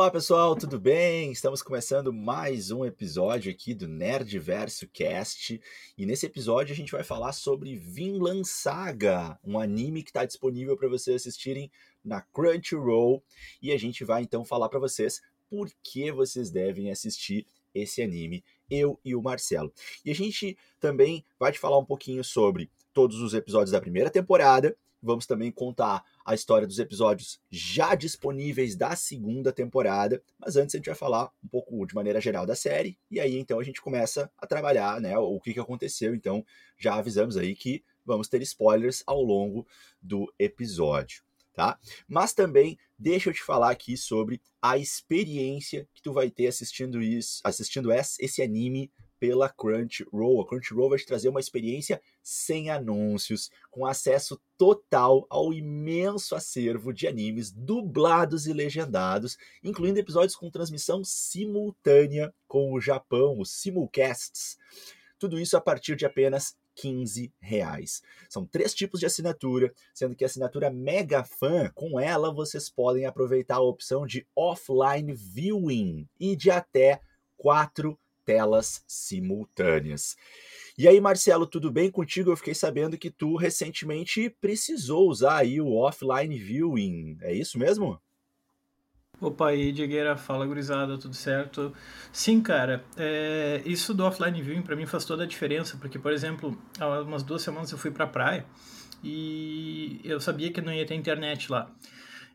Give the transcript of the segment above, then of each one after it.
Olá pessoal, tudo bem? Estamos começando mais um episódio aqui do Nerdverso Cast e nesse episódio a gente vai falar sobre Vinland Saga, um anime que está disponível para vocês assistirem na Crunchyroll e a gente vai então falar para vocês por que vocês devem assistir esse anime, eu e o Marcelo. E a gente também vai te falar um pouquinho sobre todos os episódios da primeira temporada Vamos também contar a história dos episódios já disponíveis da segunda temporada. Mas antes a gente vai falar um pouco de maneira geral da série. E aí então a gente começa a trabalhar né, o que, que aconteceu. Então já avisamos aí que vamos ter spoilers ao longo do episódio. Tá? Mas também deixa eu te falar aqui sobre a experiência que tu vai ter assistindo isso, assistindo esse anime pela Crunchyroll. A Crunchyroll vai te trazer uma experiência sem anúncios, com acesso total ao imenso acervo de animes dublados e legendados, incluindo episódios com transmissão simultânea com o Japão, os simulcasts. Tudo isso a partir de apenas 15 reais. São três tipos de assinatura, sendo que a assinatura Mega Fan, com ela vocês podem aproveitar a opção de offline viewing e de até quatro telas simultâneas. E aí, Marcelo, tudo bem contigo? Eu fiquei sabendo que tu recentemente precisou usar aí o offline viewing. É isso mesmo? Opa, aí, Diegueira, fala gurizada, tudo certo? Sim, cara, é, isso do offline viewing para mim faz toda a diferença, porque, por exemplo, há umas duas semanas eu fui pra praia e eu sabia que não ia ter internet lá.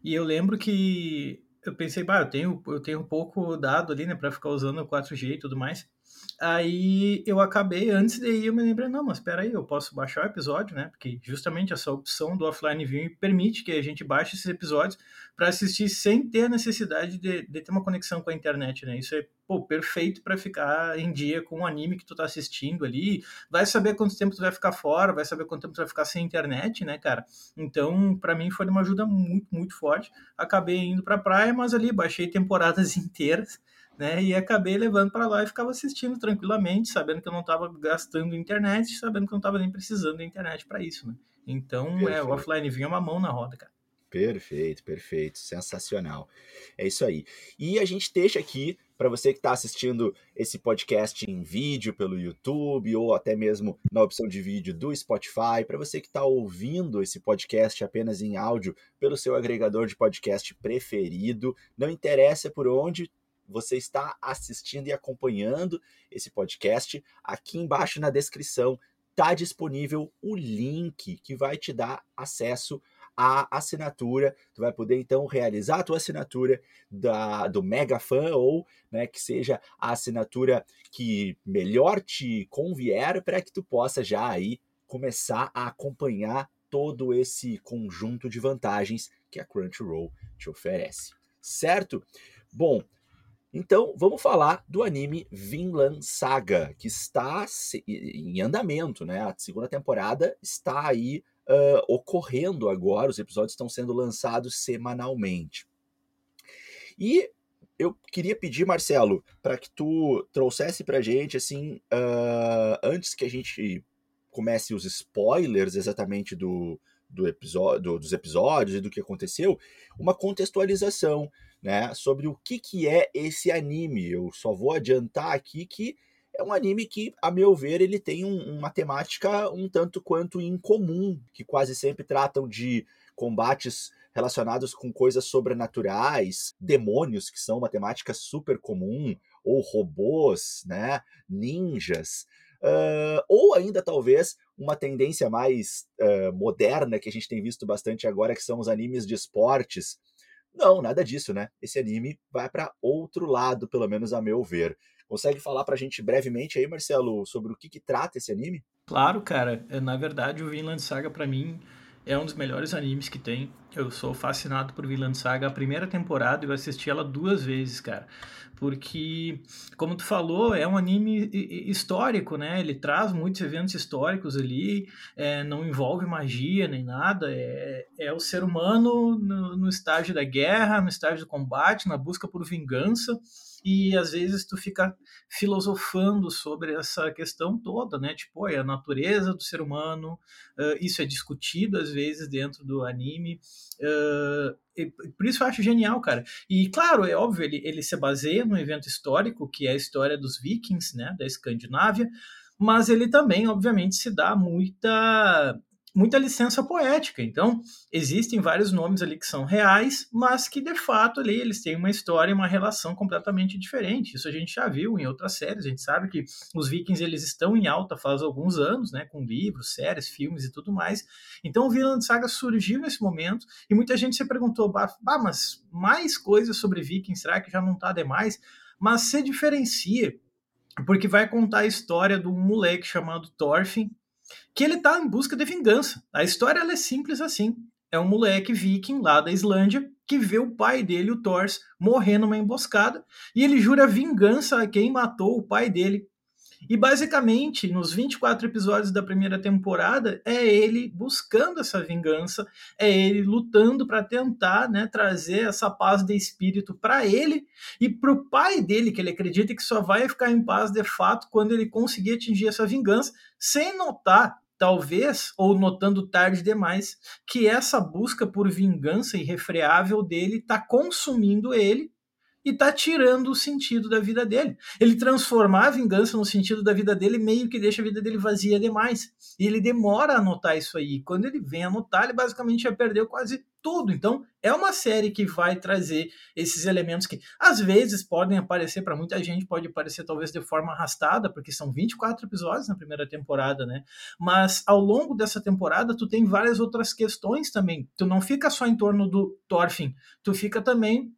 E eu lembro que eu pensei, bah, eu tenho, eu tenho um pouco dado ali, né, para ficar usando o 4G e tudo mais. Aí eu acabei, antes de ir, eu me lembrei, não, mas espera aí, eu posso baixar o episódio, né? Porque justamente essa opção do offline viewing permite que a gente baixe esses episódios para assistir sem ter a necessidade de, de, ter uma conexão com a internet, né? Isso é pô, perfeito para ficar em dia com o anime que tu tá assistindo ali. Vai saber quanto tempo tu vai ficar fora, vai saber quanto tempo tu vai ficar sem internet, né, cara? Então, para mim foi uma ajuda muito, muito forte. Acabei indo pra praia, mas ali baixei temporadas inteiras né? E acabei levando para lá e ficava assistindo tranquilamente, sabendo que eu não estava gastando internet, sabendo que eu não estava nem precisando da internet para isso, né? Então, perfeito. é, o offline vinha uma mão na roda, cara. Perfeito, perfeito, sensacional. É isso aí. E a gente deixa aqui para você que está assistindo esse podcast em vídeo pelo YouTube ou até mesmo na opção de vídeo do Spotify, para você que está ouvindo esse podcast apenas em áudio pelo seu agregador de podcast preferido, não interessa por onde você está assistindo e acompanhando esse podcast, aqui embaixo na descrição está disponível o link que vai te dar acesso à assinatura. Tu vai poder então realizar a tua assinatura da, do Mega Fan ou né, que seja a assinatura que melhor te convier para que tu possa já aí começar a acompanhar todo esse conjunto de vantagens que a Crunchyroll te oferece. Certo? Bom, então, vamos falar do anime Vinland Saga, que está em andamento, né? A segunda temporada está aí uh, ocorrendo agora, os episódios estão sendo lançados semanalmente. E eu queria pedir, Marcelo, para que tu trouxesse para gente, assim, uh, antes que a gente comece os spoilers exatamente do, do episódio, dos episódios e do que aconteceu, uma contextualização né, sobre o que, que é esse anime. Eu só vou adiantar aqui que é um anime que, a meu ver, ele tem um, uma temática um tanto quanto incomum, que quase sempre tratam de combates relacionados com coisas sobrenaturais, demônios, que são uma temática super comum, ou robôs, né, ninjas. Uh, ou ainda talvez uma tendência mais uh, moderna que a gente tem visto bastante agora, que são os animes de esportes, não, nada disso, né? Esse anime vai para outro lado, pelo menos a meu ver. Consegue falar pra gente brevemente aí, Marcelo, sobre o que, que trata esse anime? Claro, cara. É, na verdade, o Vinland Saga, para mim, é um dos melhores animes que tem. Eu sou fascinado por Vinland Saga. A primeira temporada eu assisti ela duas vezes, cara. Porque, como tu falou, é um anime histórico, né? Ele traz muitos eventos históricos ali, é, não envolve magia nem nada. É, é o ser humano no, no estágio da guerra, no estágio do combate, na busca por vingança e às vezes tu fica filosofando sobre essa questão toda, né? Tipo, é a natureza do ser humano, uh, isso é discutido às vezes dentro do anime. Uh, por isso eu acho genial, cara. E claro, é óbvio, ele, ele se baseia num evento histórico, que é a história dos vikings, né, da Escandinávia, mas ele também, obviamente, se dá muita muita licença poética. Então, existem vários nomes ali que são reais, mas que de fato ali eles têm uma história e uma relação completamente diferente. Isso a gente já viu em outras séries. A gente sabe que os Vikings eles estão em alta faz alguns anos, né, com livros, séries, filmes e tudo mais. Então, o Vinland Saga surgiu nesse momento e muita gente se perguntou: "Bah, mas mais coisas sobre Vikings, será que já não está demais?" Mas se diferencia porque vai contar a história de um moleque chamado Thorfinn, que ele tá em busca de vingança. A história é simples assim. É um moleque viking lá da Islândia que vê o pai dele, o Thors, morrer numa emboscada e ele jura vingança a quem matou o pai dele e basicamente, nos 24 episódios da primeira temporada, é ele buscando essa vingança, é ele lutando para tentar né, trazer essa paz de espírito para ele e para o pai dele, que ele acredita que só vai ficar em paz de fato quando ele conseguir atingir essa vingança, sem notar talvez, ou notando tarde demais, que essa busca por vingança irrefreável dele está consumindo ele e tá tirando o sentido da vida dele. Ele transformar a vingança no sentido da vida dele meio que deixa a vida dele vazia demais. E ele demora a notar isso aí. Quando ele vem a notar, ele basicamente já perdeu quase tudo. Então, é uma série que vai trazer esses elementos que às vezes podem aparecer para muita gente, pode aparecer talvez de forma arrastada, porque são 24 episódios na primeira temporada, né? Mas ao longo dessa temporada, tu tem várias outras questões também. Tu não fica só em torno do Thorfinn, tu fica também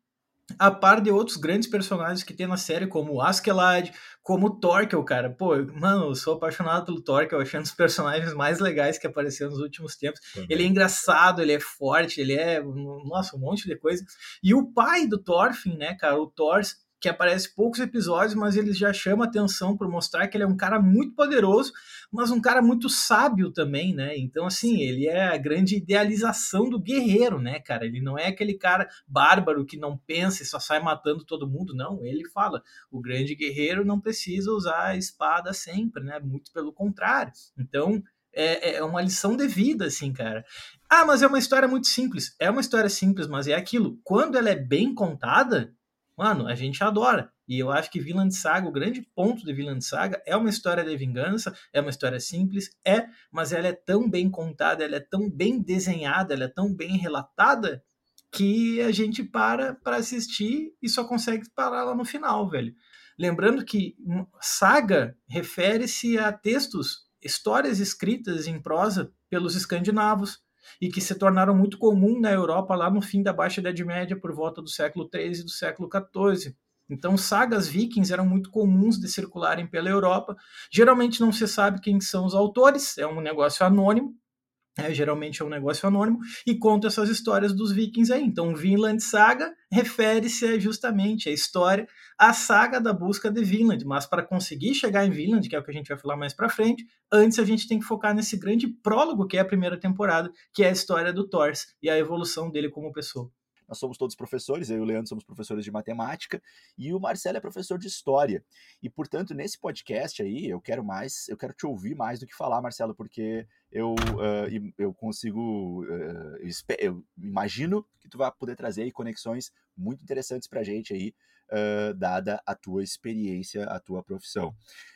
a par de outros grandes personagens que tem na série, como o Askeladd, como o Torkel, cara. Pô, mano, eu sou apaixonado pelo Torkel, achando um dos personagens mais legais que apareceu nos últimos tempos. Uhum. Ele é engraçado, ele é forte, ele é, nossa, um monte de coisa. E o pai do Thorfinn, né, cara, o Thors, que aparece poucos episódios, mas ele já chama atenção por mostrar que ele é um cara muito poderoso, mas um cara muito sábio também, né? Então, assim, ele é a grande idealização do guerreiro, né, cara? Ele não é aquele cara bárbaro que não pensa e só sai matando todo mundo, não. Ele fala, o grande guerreiro não precisa usar a espada sempre, né? Muito pelo contrário. Então, é, é uma lição de vida, assim, cara. Ah, mas é uma história muito simples. É uma história simples, mas é aquilo. Quando ela é bem contada, mano, a gente adora. E eu acho que Vinland Saga, o grande ponto de Vinland Saga é uma história de vingança, é uma história simples, é, mas ela é tão bem contada, ela é tão bem desenhada, ela é tão bem relatada que a gente para para assistir e só consegue parar lá no final, velho. Lembrando que saga refere-se a textos, histórias escritas em prosa pelos escandinavos, e que se tornaram muito comum na Europa lá no fim da Baixa Idade Média, por volta do século XIII e do século XIV. Então, sagas vikings eram muito comuns de circularem pela Europa. Geralmente não se sabe quem são os autores, é um negócio anônimo, é, geralmente é um negócio anônimo, e conta essas histórias dos vikings aí. Então, Vinland Saga refere-se justamente à história, à saga da busca de Vinland, mas para conseguir chegar em Vinland, que é o que a gente vai falar mais para frente, antes a gente tem que focar nesse grande prólogo que é a primeira temporada, que é a história do Thors e a evolução dele como pessoa. Nós somos todos professores, eu e o Leandro somos professores de matemática e o Marcelo é professor de história. E, portanto, nesse podcast aí, eu quero mais, eu quero te ouvir mais do que falar, Marcelo, porque eu, uh, eu consigo, uh, eu imagino que tu vai poder trazer aí conexões muito interessantes para a gente aí, uh, dada a tua experiência, a tua profissão.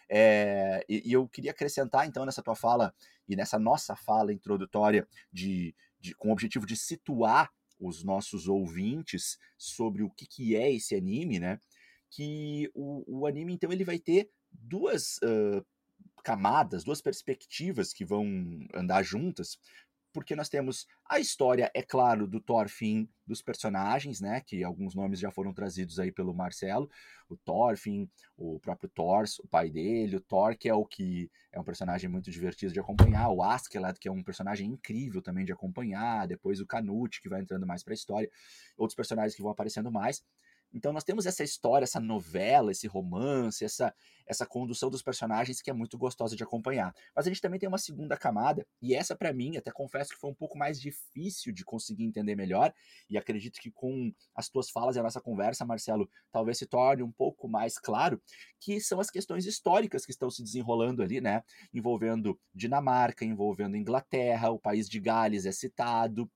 É, e, e, eu queria acrescentar, então, nessa tua fala e nessa nossa fala introdutória de, de com o objetivo de situar os nossos ouvintes sobre o que, que é esse anime, né? Que o, o anime, então, ele vai ter duas uh, camadas, duas perspectivas que vão andar juntas, porque nós temos a história, é claro, do Thorfinn, dos personagens, né, que alguns nomes já foram trazidos aí pelo Marcelo, o Thorfinn, o próprio Thors, o pai dele, o Thor, que é o que é um personagem muito divertido de acompanhar, o Askeladd, que é um personagem incrível também de acompanhar, depois o Canute, que vai entrando mais para a história, outros personagens que vão aparecendo mais, Então nós temos essa história, essa novela, esse romance, essa, essa condução dos personagens que é muito gostosa de acompanhar. Mas a gente também tem uma segunda camada, e essa para mim, até confesso que foi um pouco mais difícil de conseguir entender melhor, e acredito que com as tuas falas e a nossa conversa, Marcelo, talvez se torne um pouco mais claro, que são as questões históricas que estão se desenrolando ali, né? Envolvendo Dinamarca, envolvendo Inglaterra, o país de Gales é citado,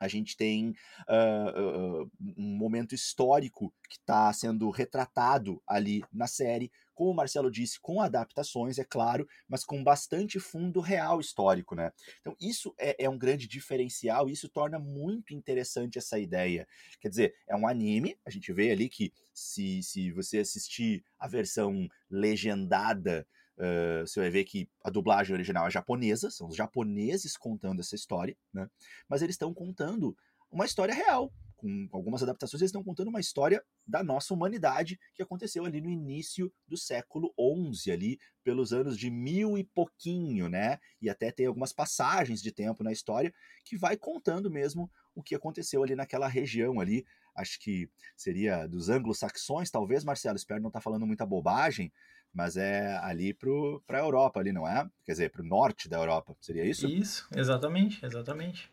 a gente tem uh, uh, um momento histórico que está sendo retratado ali na série, como o Marcelo disse, com adaptações, é claro, mas com bastante fundo real histórico, né? Então, isso é, é um grande diferencial isso torna muito interessante essa ideia. Quer dizer, é um anime, a gente vê ali que se, se você assistir a versão legendada Uh, você vai ver que a dublagem original é japonesa, são os japoneses contando essa história, né? Mas eles estão contando uma história real. Com algumas adaptações, eles estão contando uma história da nossa humanidade que aconteceu ali no início do século XI, ali pelos anos de mil e pouquinho, né? E até tem algumas passagens de tempo na história que vai contando mesmo o que aconteceu ali naquela região ali. Acho que seria dos anglo-saxões, talvez, Marcelo. Espero não estar tá falando muita bobagem, mas é ali para a Europa, ali, não é? Quer dizer, para o norte da Europa, seria isso? Isso, exatamente, exatamente.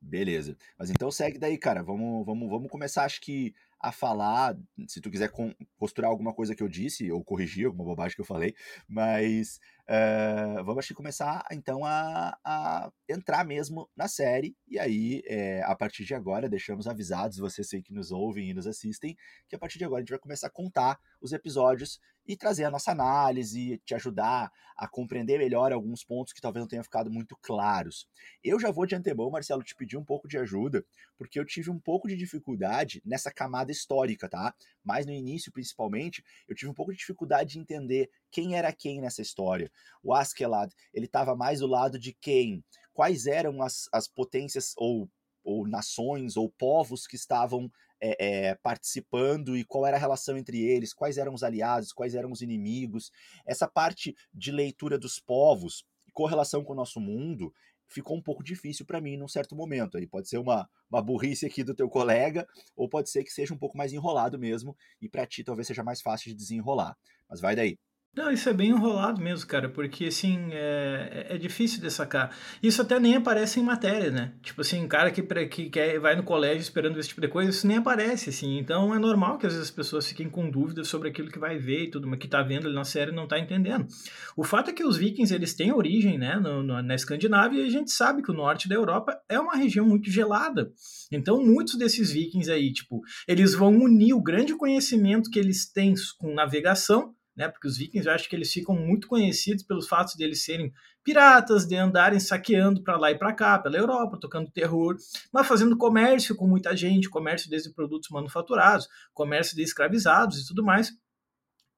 Beleza. Mas então segue daí, cara. Vamos, vamos, vamos começar, acho que, a falar. Se tu quiser costurar alguma coisa que eu disse, ou corrigir alguma bobagem que eu falei, mas uh, vamos acho começar então a, a, entrar mesmo na série. E aí, é, a partir de agora, deixamos avisados, vocês que nos ouvem e nos assistem, que a partir de agora a gente vai começar a contar os episódios e trazer a nossa análise, te ajudar a compreender melhor alguns pontos que talvez não tenham ficado muito claros. Eu já vou de antemão, Marcelo, te pedir um pouco de ajuda, porque eu tive um pouco de dificuldade nessa camada histórica, tá? Mas no início, principalmente, eu tive um pouco de dificuldade de entender quem era quem nessa história. O Askeladd, ele estava mais do lado de quem? Quais eram as, as potências ou ou nações ou povos que estavam é, é, participando e qual era a relação entre eles, quais eram os aliados, quais eram os inimigos. Essa parte de leitura dos povos correlação com o nosso mundo ficou um pouco difícil para mim num certo momento. Aí pode ser uma, uma burrice aqui do teu colega, ou pode ser que seja um pouco mais enrolado mesmo, e para ti talvez seja mais fácil de desenrolar. Mas vai daí. Não, isso é bem enrolado mesmo, cara, porque assim, é, é, é difícil de sacar. Isso até nem aparece em matéria, né? Tipo assim, cara que, que quer, vai no colégio esperando esse tipo de coisa, isso nem aparece, assim. Então é normal que às vezes as pessoas fiquem com dúvidas sobre aquilo que vai ver e tudo, mas que tá vendo ali na série não tá entendendo. O fato é que os vikings, eles têm origem, né, no, no, na Escandinávia e a gente sabe que o norte da Europa é uma região muito gelada. Então muitos desses vikings aí, tipo, eles vão unir o grande conhecimento que eles têm com navegação né? Porque os vikings eu acho que eles ficam muito conhecidos pelos fatos de eles serem piratas, de andarem saqueando para lá e para cá, pela Europa, tocando terror, mas fazendo comércio com muita gente, comércio desde produtos manufaturados, comércio de escravizados e tudo mais.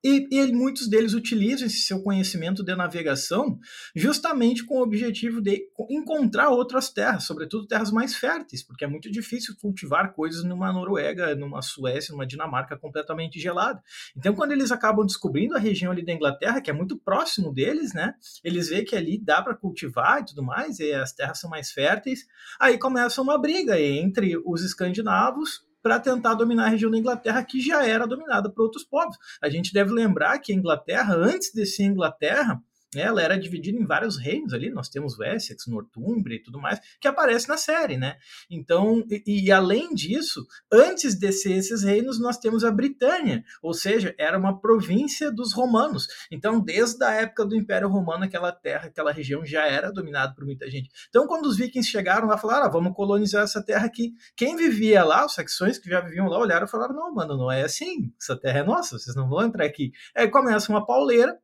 E, e, muitos deles utilizam esse seu conhecimento de navegação justamente com o objetivo de encontrar outras terras, sobretudo terras mais férteis, porque é muito difícil cultivar coisas numa Noruega, numa Suécia, numa Dinamarca completamente gelada. Então, quando eles acabam descobrindo a região ali da Inglaterra, que é muito próximo deles, né? Eles veem que ali dá para cultivar e tudo mais, e as terras são mais férteis. Aí começa uma briga entre os escandinavos para tentar dominar a região da Inglaterra que já era dominada por outros povos. A gente deve lembrar que a Inglaterra, antes de ser Inglaterra, ela era dividida em vários reinos ali, nós temos Wessex, Northumbria e tudo mais, que aparece na série, né? Então, e, e, além disso, antes de ser esses reinos, nós temos a Britânia, ou seja, era uma província dos romanos. Então, desde a época do Império Romano, aquela terra, aquela região já era dominada por muita gente. Então, quando os vikings chegaram lá, falaram, ah, vamos colonizar essa terra aqui. Quem vivia lá, os saxões que já viviam lá, olharam e falaram, não, mano, não é assim, essa terra é nossa, vocês não vão entrar aqui. Aí começa uma pauleira,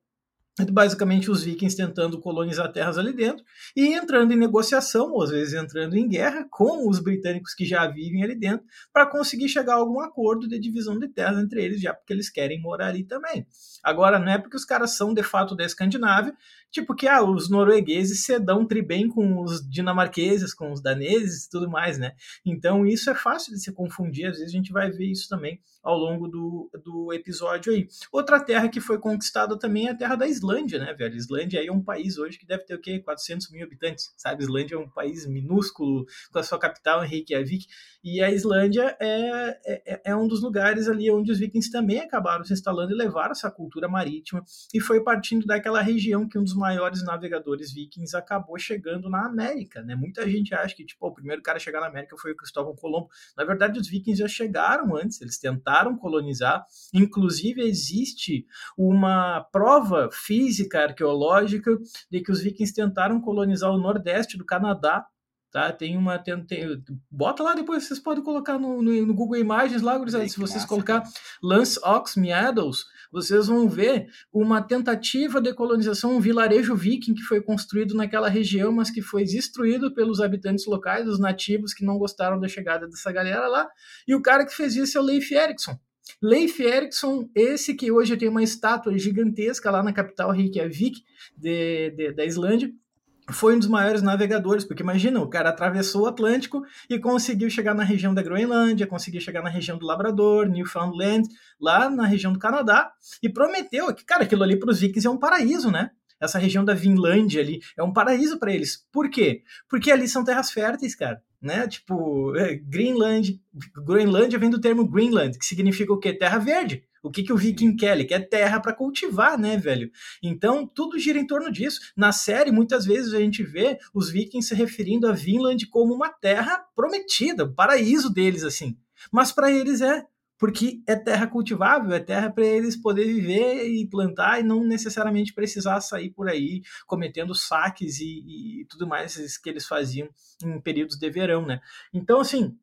basicamente os vikings tentando colonizar terras ali dentro e entrando em negociação, ou às vezes entrando em guerra com os britânicos que já vivem ali dentro, para conseguir chegar a algum acordo de divisão de terras entre eles, já porque eles querem morar ali também. Agora, não é porque os caras são de fato da Escandinávia tipo que ah, os noruegueses se dão tri bem com os dinamarqueses, com os daneses e tudo mais, né? Então isso é fácil de se confundir, às vezes a gente vai ver isso também ao longo do, do episódio aí. Outra terra que foi conquistada também é a terra da Islândia, né, velho? Islândia aí é um país hoje que deve ter o quê? 400 mil habitantes, sabe? Islândia é um país minúsculo, com a sua capital, Reykjavik, e a Islândia é, é, é um dos lugares ali onde os vikings também acabaram se instalando e levaram essa cultura marítima, e foi partindo daquela região que um dos maiores navegadores vikings acabou chegando na América, né? Muita gente acha que, tipo, o primeiro cara a chegar na América foi o Cristóvão Colombo. Na verdade, os vikings já chegaram antes, eles tentaram colonizar, inclusive existe uma prova física, arqueológica, de que os vikings tentaram colonizar o nordeste do Canadá Tá? Tem uma. Tem, tem, bota lá depois, vocês podem colocar no, no, no Google Imagens lá, gurizada. Se vocês colocar. Lance Ox Meadows, vocês vão ver uma tentativa de colonização, um vilarejo viking que foi construído naquela região, mas que foi destruído pelos habitantes locais, os nativos que não gostaram da chegada dessa galera lá. E o cara que fez isso é o Leif Erikson. Leif Erikson, esse que hoje tem uma estátua gigantesca lá na capital Reykjavik de, de, da Islândia, foi um dos maiores navegadores, porque imagina, o cara atravessou o Atlântico e conseguiu chegar na região da Groenlândia, conseguiu chegar na região do Labrador, Newfoundland, lá na região do Canadá, e prometeu que, cara, aquilo ali para os vikings é um paraíso, né? Essa região da Vinlândia ali é um paraíso para eles. Por quê? Porque ali são terras férteis, cara. Né? Tipo, é, Greenland, Groenlândia vem do termo Greenland, que significa o quê? Terra verde. O que, que o viking quer? Ele quer terra para cultivar, né, velho? Então, tudo gira em torno disso. Na série, muitas vezes a gente vê os vikings se referindo a Vinland como uma terra prometida, o paraíso deles, assim. Mas para eles é porque é terra cultivável, é terra para eles poder viver e plantar e não necessariamente precisar sair por aí cometendo saques e, e tudo mais que eles faziam em períodos de verão, né? Então, assim,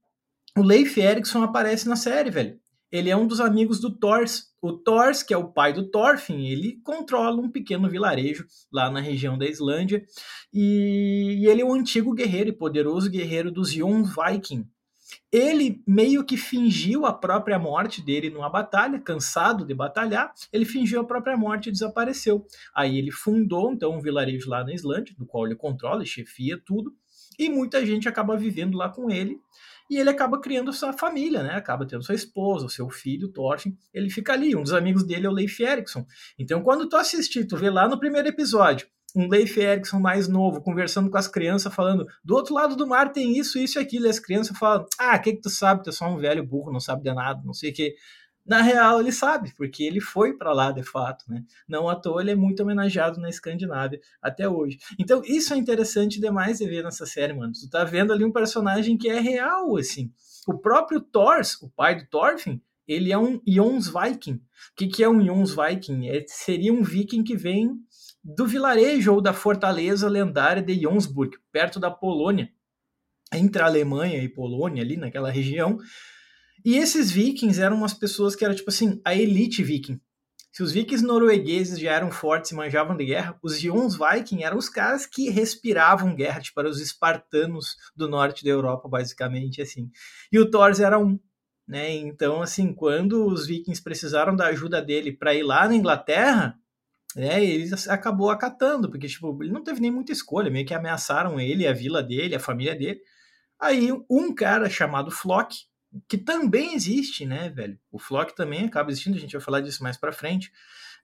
o Leif Erikson aparece na série, velho ele é um dos amigos do Thors. O Thors, que é o pai do Thorfinn, ele controla um pequeno vilarejo lá na região da Islândia e, e ele é um antigo guerreiro e poderoso guerreiro dos Jon Viking. Ele meio que fingiu a própria morte dele numa batalha, cansado de batalhar, ele fingiu a própria morte e desapareceu. Aí ele fundou então um vilarejo lá na Islândia, do qual ele controla, chefia tudo, e muita gente acaba vivendo lá com ele e ele acaba criando sua família, né? Acaba tendo sua esposa, seu filho, Thorfinn, ele fica ali. Um dos amigos dele é o Leif Erikson. Então, quando tu assistir, tu vê lá no primeiro episódio, um Leif Erikson mais novo conversando com as crianças, falando do outro lado do mar tem isso, isso e aquilo. E as crianças falam: Ah, o que, que tu sabe? Tu é só um velho burro, não sabe de nada, não sei o que. Na real, ele sabe, porque ele foi para lá de fato, né? Não à toa ele é muito homenageado na Escandinávia até hoje. Então, isso é interessante demais de ver nessa série, mano. Tu tá vendo ali um personagem que é real, assim. O próprio Thors, o pai do Thorfinn, ele é um Jonsviking. O que, que é um Jonsviking? É, seria um viking que vem do vilarejo ou da fortaleza lendária de Jonsburg, perto da Polônia, entre a Alemanha e Polônia, ali naquela região, e esses vikings eram umas pessoas que eram tipo assim, a elite viking. Se os vikings noruegueses já eram fortes e manjavam de guerra, os Jons Viking eram os caras que respiravam guerra, tipo, eram os espartanos do norte da Europa, basicamente, assim. E o Thor era um, né? Então, assim, quando os vikings precisaram da ajuda dele para ir lá na Inglaterra, né, ele acabou acatando, porque, tipo, ele não teve nem muita escolha, meio que ameaçaram ele, a vila dele, a família dele. Aí, um cara chamado Flock, que também existe, né, velho? O Flock também acaba existindo, a gente vai falar disso mais para frente.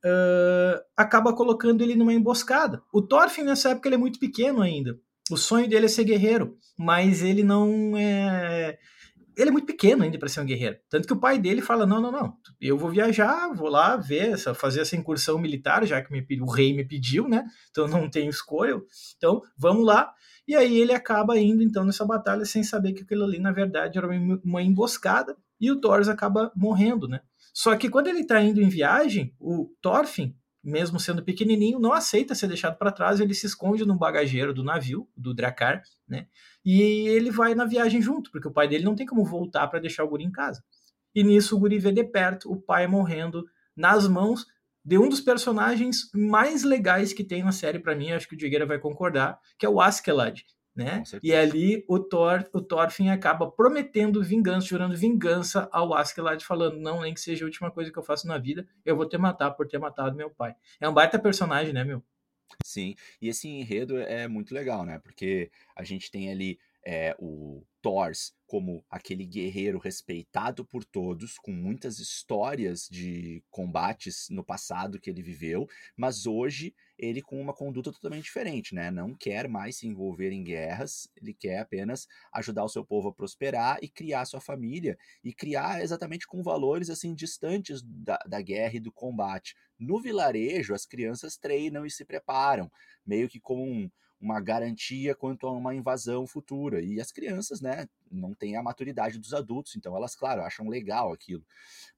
Uh, acaba colocando ele numa emboscada. O Thorfinn nessa época ele é muito pequeno ainda. O sonho dele é ser guerreiro, mas ele não é. Ele é muito pequeno ainda para ser um guerreiro. Tanto que o pai dele fala: não, não, não, eu vou viajar, vou lá ver, essa, fazer essa incursão militar, já que me, o rei me pediu, né? Então não tenho escolha. Então vamos lá. E aí ele acaba indo então nessa batalha sem saber que aquilo ali na verdade era uma emboscada e o Thor acaba morrendo, né? Só que quando ele está indo em viagem, o Thorfinn, mesmo sendo pequenininho, não aceita ser deixado para trás, ele se esconde no bagageiro do navio, do Dracar, né? E ele vai na viagem junto, porque o pai dele não tem como voltar para deixar o guri em casa. E nisso o guri vê de perto o pai morrendo nas mãos de um dos personagens mais legais que tem na série para mim, acho que o Digueira vai concordar, que é o Askeladd, né? E ali o Thor, o Thorfinn acaba prometendo vingança, jurando vingança ao Askeladd, falando, não, nem que seja a última coisa que eu faço na vida, eu vou te matar por ter matado meu pai. É um baita personagem, né, meu? Sim, e esse enredo é muito legal, né? Porque a gente tem ali é, o Thors como aquele guerreiro respeitado por todos, com muitas histórias de combates no passado que ele viveu, mas hoje ele com uma conduta totalmente diferente, né? Não quer mais se envolver em guerras, ele quer apenas ajudar o seu povo a prosperar e criar sua família, e criar exatamente com valores assim distantes da, da guerra e do combate. No vilarejo, as crianças treinam e se preparam, meio que como um uma garantia quanto a uma invasão futura. E as crianças, né, não têm a maturidade dos adultos, então elas, claro, acham legal aquilo.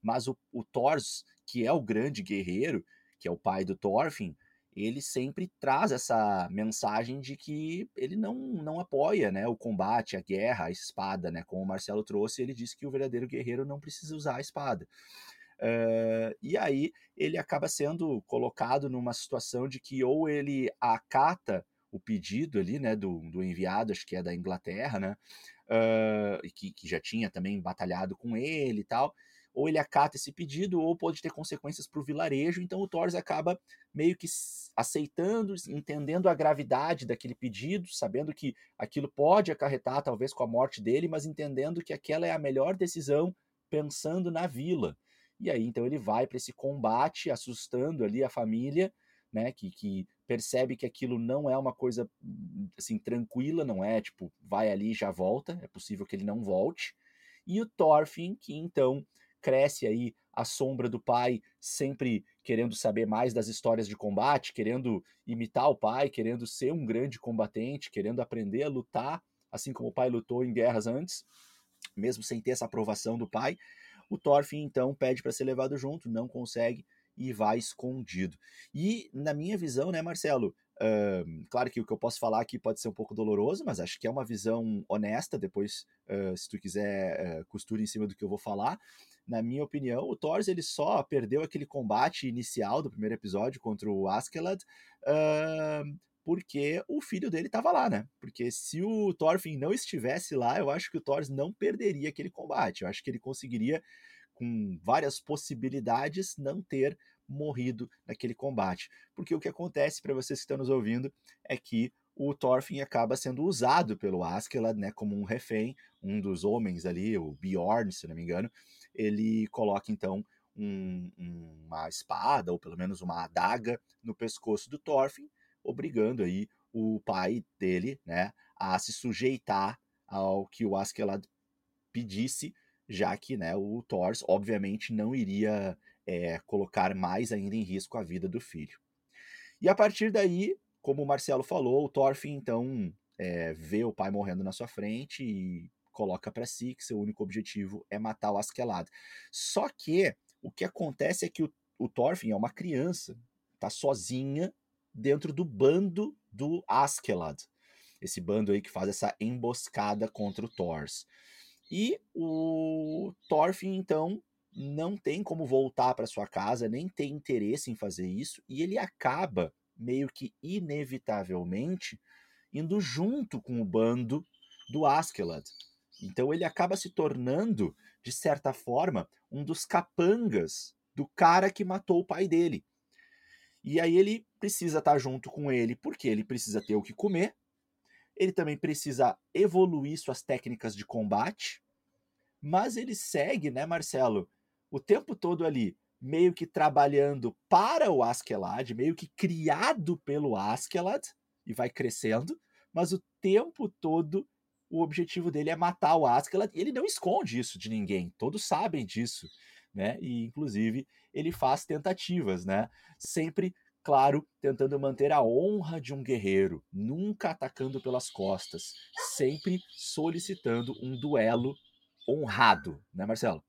Mas o, o Thors, que é o grande guerreiro, que é o pai do Thorfinn, ele sempre traz essa mensagem de que ele não, não apoia né, o combate, a guerra, a espada, né? Como o Marcelo trouxe, ele disse que o verdadeiro guerreiro não precisa usar a espada. Uh, e aí ele acaba sendo colocado numa situação de que ou ele acata o pedido ali, né, do, do enviado, acho que é da Inglaterra, né, uh, que, que já tinha também batalhado com ele e tal, ou ele acata esse pedido, ou pode ter consequências para o vilarejo, então o Thors acaba meio que aceitando, entendendo a gravidade daquele pedido, sabendo que aquilo pode acarretar talvez com a morte dele, mas entendendo que aquela é a melhor decisão pensando na vila. E aí então ele vai para esse combate, assustando ali a família, né, que, que percebe que aquilo não é uma coisa assim tranquila, não é tipo vai ali e já volta, é possível que ele não volte. E o Thorfinn, que então cresce aí à sombra do pai, sempre querendo saber mais das histórias de combate, querendo imitar o pai, querendo ser um grande combatente, querendo aprender a lutar, assim como o pai lutou em guerras antes, mesmo sem ter essa aprovação do pai. O Thorfinn então pede para ser levado junto, não consegue e vai escondido. E na minha visão, né, Marcelo? Uh, claro que o que eu posso falar aqui pode ser um pouco doloroso, mas acho que é uma visão honesta. Depois, uh, se tu quiser, uh, costura em cima do que eu vou falar. Na minha opinião, o Thor ele só perdeu aquele combate inicial do primeiro episódio contra o Askeladd porque o filho dele estava lá, né? Porque se o Thorfinn não estivesse lá, eu acho que o Thor não perderia aquele combate. Eu acho que ele conseguiria com várias possibilidades, não ter morrido naquele combate. Porque o que acontece, para vocês que estão nos ouvindo, é que o Thorfinn acaba sendo usado pelo Askeladd, né, como um refém, um dos homens ali, o Bjorn, se não me engano, ele coloca então um, uma espada, ou pelo menos uma adaga, no pescoço do Thorfinn, obrigando aí o pai dele, né, a se sujeitar ao que o Askeladd pedisse, já que né, o Thors, obviamente, não iria é, colocar mais ainda em risco a vida do filho. E a partir daí, como o Marcelo falou, o Thorfinn então é, vê o pai morrendo na sua frente e coloca para si que seu único objetivo é matar o Askeladd. Só que o que acontece é que o, o Thorfinn é uma criança, tá sozinha dentro do bando do Askeladd. Esse bando aí que faz essa emboscada contra o Thors. E o Thorfinn, então, não tem como voltar para sua casa, nem tem interesse em fazer isso, e ele acaba, meio que inevitavelmente, indo junto com o bando do Askeladd. Então ele acaba se tornando, de certa forma, um dos capangas do cara que matou o pai dele. E aí ele precisa estar junto com ele, porque ele precisa ter o que comer, ele também precisa evoluir suas técnicas de combate, mas ele segue, né, Marcelo, o tempo todo ali, meio que trabalhando para o Askeladd, meio que criado pelo Askeladd, e vai crescendo, mas o tempo todo o objetivo dele é matar o Askeladd, e ele não esconde isso de ninguém, todos sabem disso, né? E inclusive ele faz tentativas, né? Sempre claro, tentando manter a honra de um guerreiro, nunca atacando pelas costas, sempre solicitando um duelo honrado, né, Marcelo?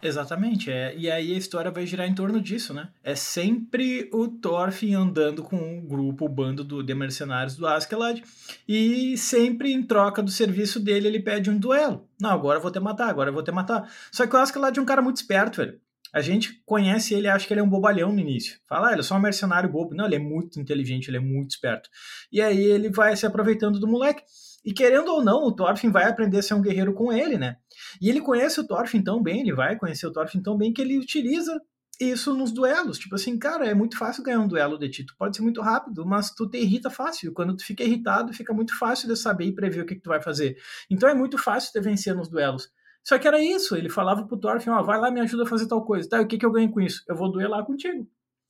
Exatamente, é. E aí a história vai girar em torno disso, né? É sempre o Thorfinn andando com o grupo, o bando do, de mercenários do Askeladd, e sempre em troca do serviço dele ele pede um duelo. Não, agora eu vou te matar, agora eu vou te matar. Só que o Askeladd é um cara muito esperto, velho. A gente conhece ele acha que ele é um bobalhão no início. Fala, ah, ele é só um mercenário bobo. Não, ele é muito inteligente, ele é muito esperto. E aí ele vai se aproveitando do moleque. E querendo ou não, o Thorfinn vai aprender a ser um guerreiro com ele, né? E ele conhece o Thorfinn tão bem, ele vai conhecer o Thorfinn tão bem que ele utiliza isso nos duelos. Tipo assim, cara, é muito fácil ganhar um duelo de ti. Tu pode ser muito rápido, mas tu te irrita fácil. Quando tu fica irritado, fica muito fácil de saber e prever o que, que tu vai fazer. Então é muito fácil te vencer nos duelos. Só que era isso, ele falava pro Thorfinn, ó, vai lá, me ajuda a fazer tal coisa. Tá, o que, que eu ganho com isso? Eu vou duelar contigo.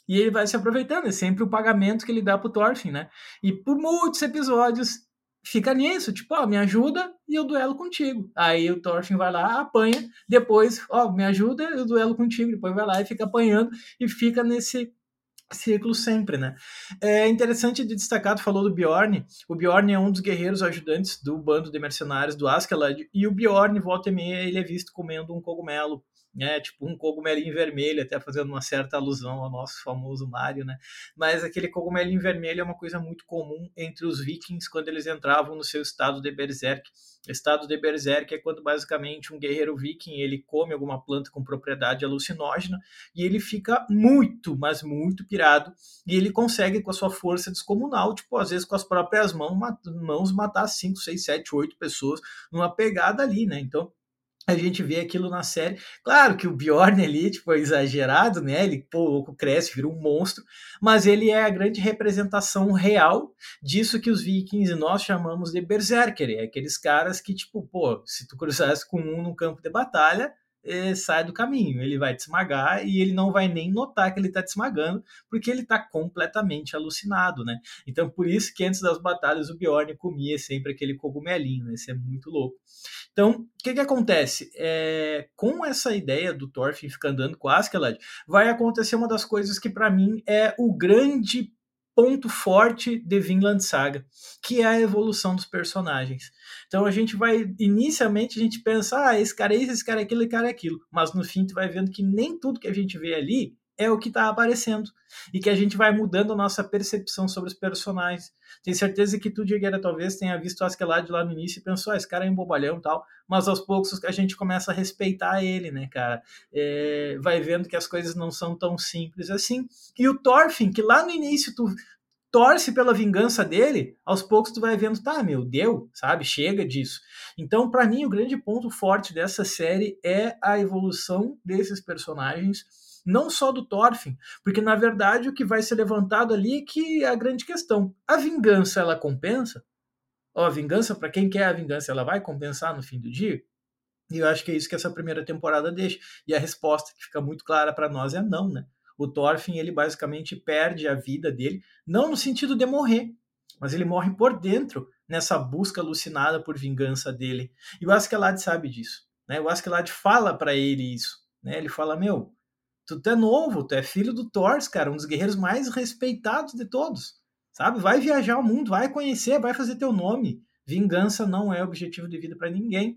E ele vai se aproveitando, é sempre o pagamento que ele dá pro Thorfinn, né? E por muitos episódios fica nisso, tipo, ó, me ajuda e eu duelo contigo. Aí o Thorfinn vai lá, apanha, depois, ó, me ajuda e eu duelo contigo, depois vai lá e fica apanhando e fica nesse ciclo sempre, né? É interessante de destacar, tu falou do Bjorn, o Bjorn é um dos guerreiros ajudantes do bando de mercenários do Askeladd, e o Bjorn, volta e meia, ele é visto comendo um cogumelo, né? Tipo um cogumelinho vermelho, até fazendo uma certa alusão ao nosso famoso Mario, né? Mas aquele cogumelinho vermelho é uma coisa muito comum entre os vikings quando eles entravam no seu estado de berserk. Estado de berserk é quando basicamente um guerreiro viking ele come alguma planta com propriedade alucinógena e ele fica muito, mas muito pirado e ele consegue com a sua força descomunal, tipo às vezes com as próprias mãos, mãos matar 5, 6, 7, 8 pessoas numa pegada ali, né? Então a gente vê aquilo na série. Claro que o Bjorn ali, tipo, é exagerado, né? Ele, pô, cresce, vira um monstro, mas ele é a grande representação real disso que os vikings e nós chamamos de berserker. É aqueles caras que, tipo, pô, se tu cruzasse com um no campo de batalha, é, sai do caminho. Ele vai te esmagar e ele não vai nem notar que ele está te esmagando, porque ele está completamente alucinado, né? Então, por isso que antes das batalhas o Bjorn comia sempre aquele cogumelinho, né? Isso é muito louco. Então, o que, que acontece? É, com essa ideia do Thorfinn ficar andando com Askeladd, vai acontecer uma das coisas que para mim é o grande ponto forte de Vinland Saga, que é a evolução dos personagens. Então a gente vai, inicialmente a gente pensa, ah, esse cara é isso, esse cara é aquilo, esse cara é aquilo, mas no fim tu vai vendo que nem tudo que a gente vê ali é o que está aparecendo. E que a gente vai mudando a nossa percepção sobre os personagens. Tenho certeza que tu, Diegueira, talvez tenha visto o Askeladd lá no início e pensou, ah, esse cara é um bobalhão e tal, mas aos poucos a gente começa a respeitar ele, né, cara? É, vai vendo que as coisas não são tão simples assim. E o Thorfinn, que lá no início tu torce pela vingança dele, aos poucos tu vai vendo, tá, meu, deu, sabe? Chega disso. Então, para mim, o grande ponto forte dessa série é a evolução desses personagens não só do Thorfinn, porque na verdade o que vai ser levantado ali é que é a grande questão. A vingança ela compensa? Ó, a vingança, para quem quer a vingança, ela vai compensar no fim do dia? E eu acho que é isso que essa primeira temporada deixa. E a resposta que fica muito clara para nós é não, né? O Thorfinn, ele basicamente perde a vida dele, não no sentido de morrer, mas ele morre por dentro nessa busca alucinada por vingança dele. E o Askeladd sabe disso, né? O Askeladd fala para ele isso, né? Ele fala: "Meu, Tu, é novo, tu é filho do Thor, cara, um dos guerreiros mais respeitados de todos. Sabe? Vai viajar o mundo, vai conhecer, vai fazer teu nome. Vingança não é objetivo de vida para ninguém.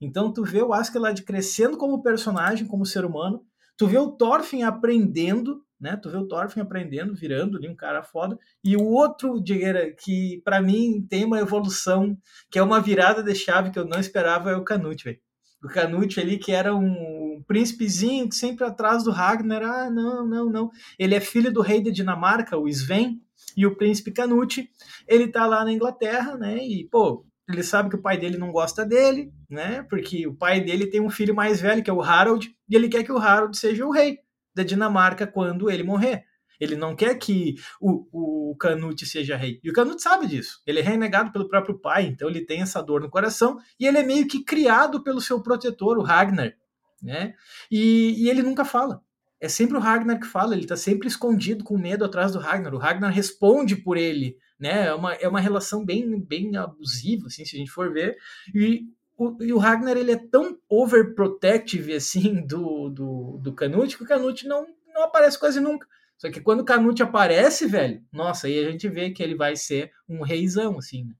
Então tu vê o Askeladd crescendo como personagem, como ser humano. Tu vê o Thorfinn aprendendo, né? Tu vê o Thorfinn aprendendo, virando ali um cara foda. E o outro Diegueira que para mim tem uma evolução, que é uma virada de chave que eu não esperava é o Canute, velho. O Canute ali que era um príncipezinho que sempre atrás do Ragnar. Ah, não, não, não. Ele é filho do rei da Dinamarca, o Sven, e o príncipe Canute. Ele tá lá na Inglaterra, né? E, pô, ele sabe que o pai dele não gosta dele, né? Porque o pai dele tem um filho mais velho, que é o Harold, e ele quer que o Harold seja o rei da Dinamarca quando ele morrer. Ele não quer que o, o Canute seja rei. E o Canute sabe disso. Ele é renegado pelo próprio pai, então ele tem essa dor no coração. E ele é meio que criado pelo seu protetor, o Ragnar né? E, e ele nunca fala. É sempre o Ragnar que fala, ele tá sempre escondido com medo atrás do Ragnar. O Ragnar responde por ele, né? É uma, é uma relação bem, bem abusiva, assim, se a gente for ver. E o, e o Ragnar, ele é tão overprotective, assim, do, do, do Canute, que o Canute não, não aparece quase nunca. Só que quando o Canute aparece, velho, nossa, aí a gente vê que ele vai ser um reizão, assim, né?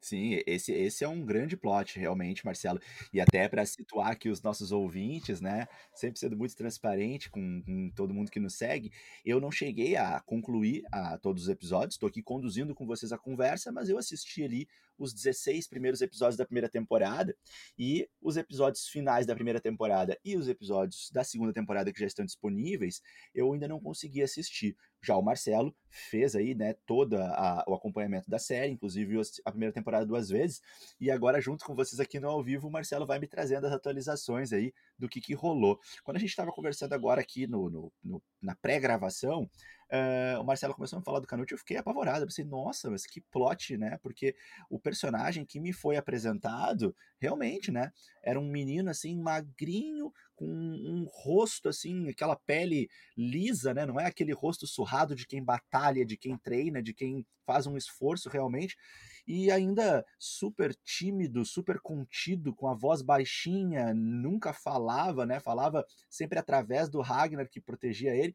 Sim, esse, esse é um grande plot, realmente, Marcelo. E até para situar aqui os nossos ouvintes, né? Sempre sendo muito transparente com, com, todo mundo que nos segue, eu não cheguei a concluir a todos os episódios, estou aqui conduzindo com vocês a conversa, mas eu assisti ali os 16 primeiros episódios da primeira temporada e os episódios finais da primeira temporada e os episódios da segunda temporada que já estão disponíveis, eu ainda não consegui assistir. Já o Marcelo fez aí, né, todo o acompanhamento da série, inclusive a primeira temporada duas vezes, e agora junto com vocês aqui no ao vivo, o Marcelo vai me trazendo as atualizações aí do que, que rolou. Quando a gente estava conversando agora aqui no, no, no na pré-gravação, uh, o Marcelo começou a falar do Canute, eu fiquei apavorado, eu pensei, nossa, mas que plot, né, porque o personagem que me foi apresentado, realmente, né, era um menino, assim, magrinho, com um rosto assim, aquela pele lisa, né? Não é aquele rosto surrado de quem batalha, de quem treina, de quem faz um esforço realmente. E ainda super tímido, super contido, com a voz baixinha, nunca falava, né? Falava sempre através do Ragnar que protegia ele.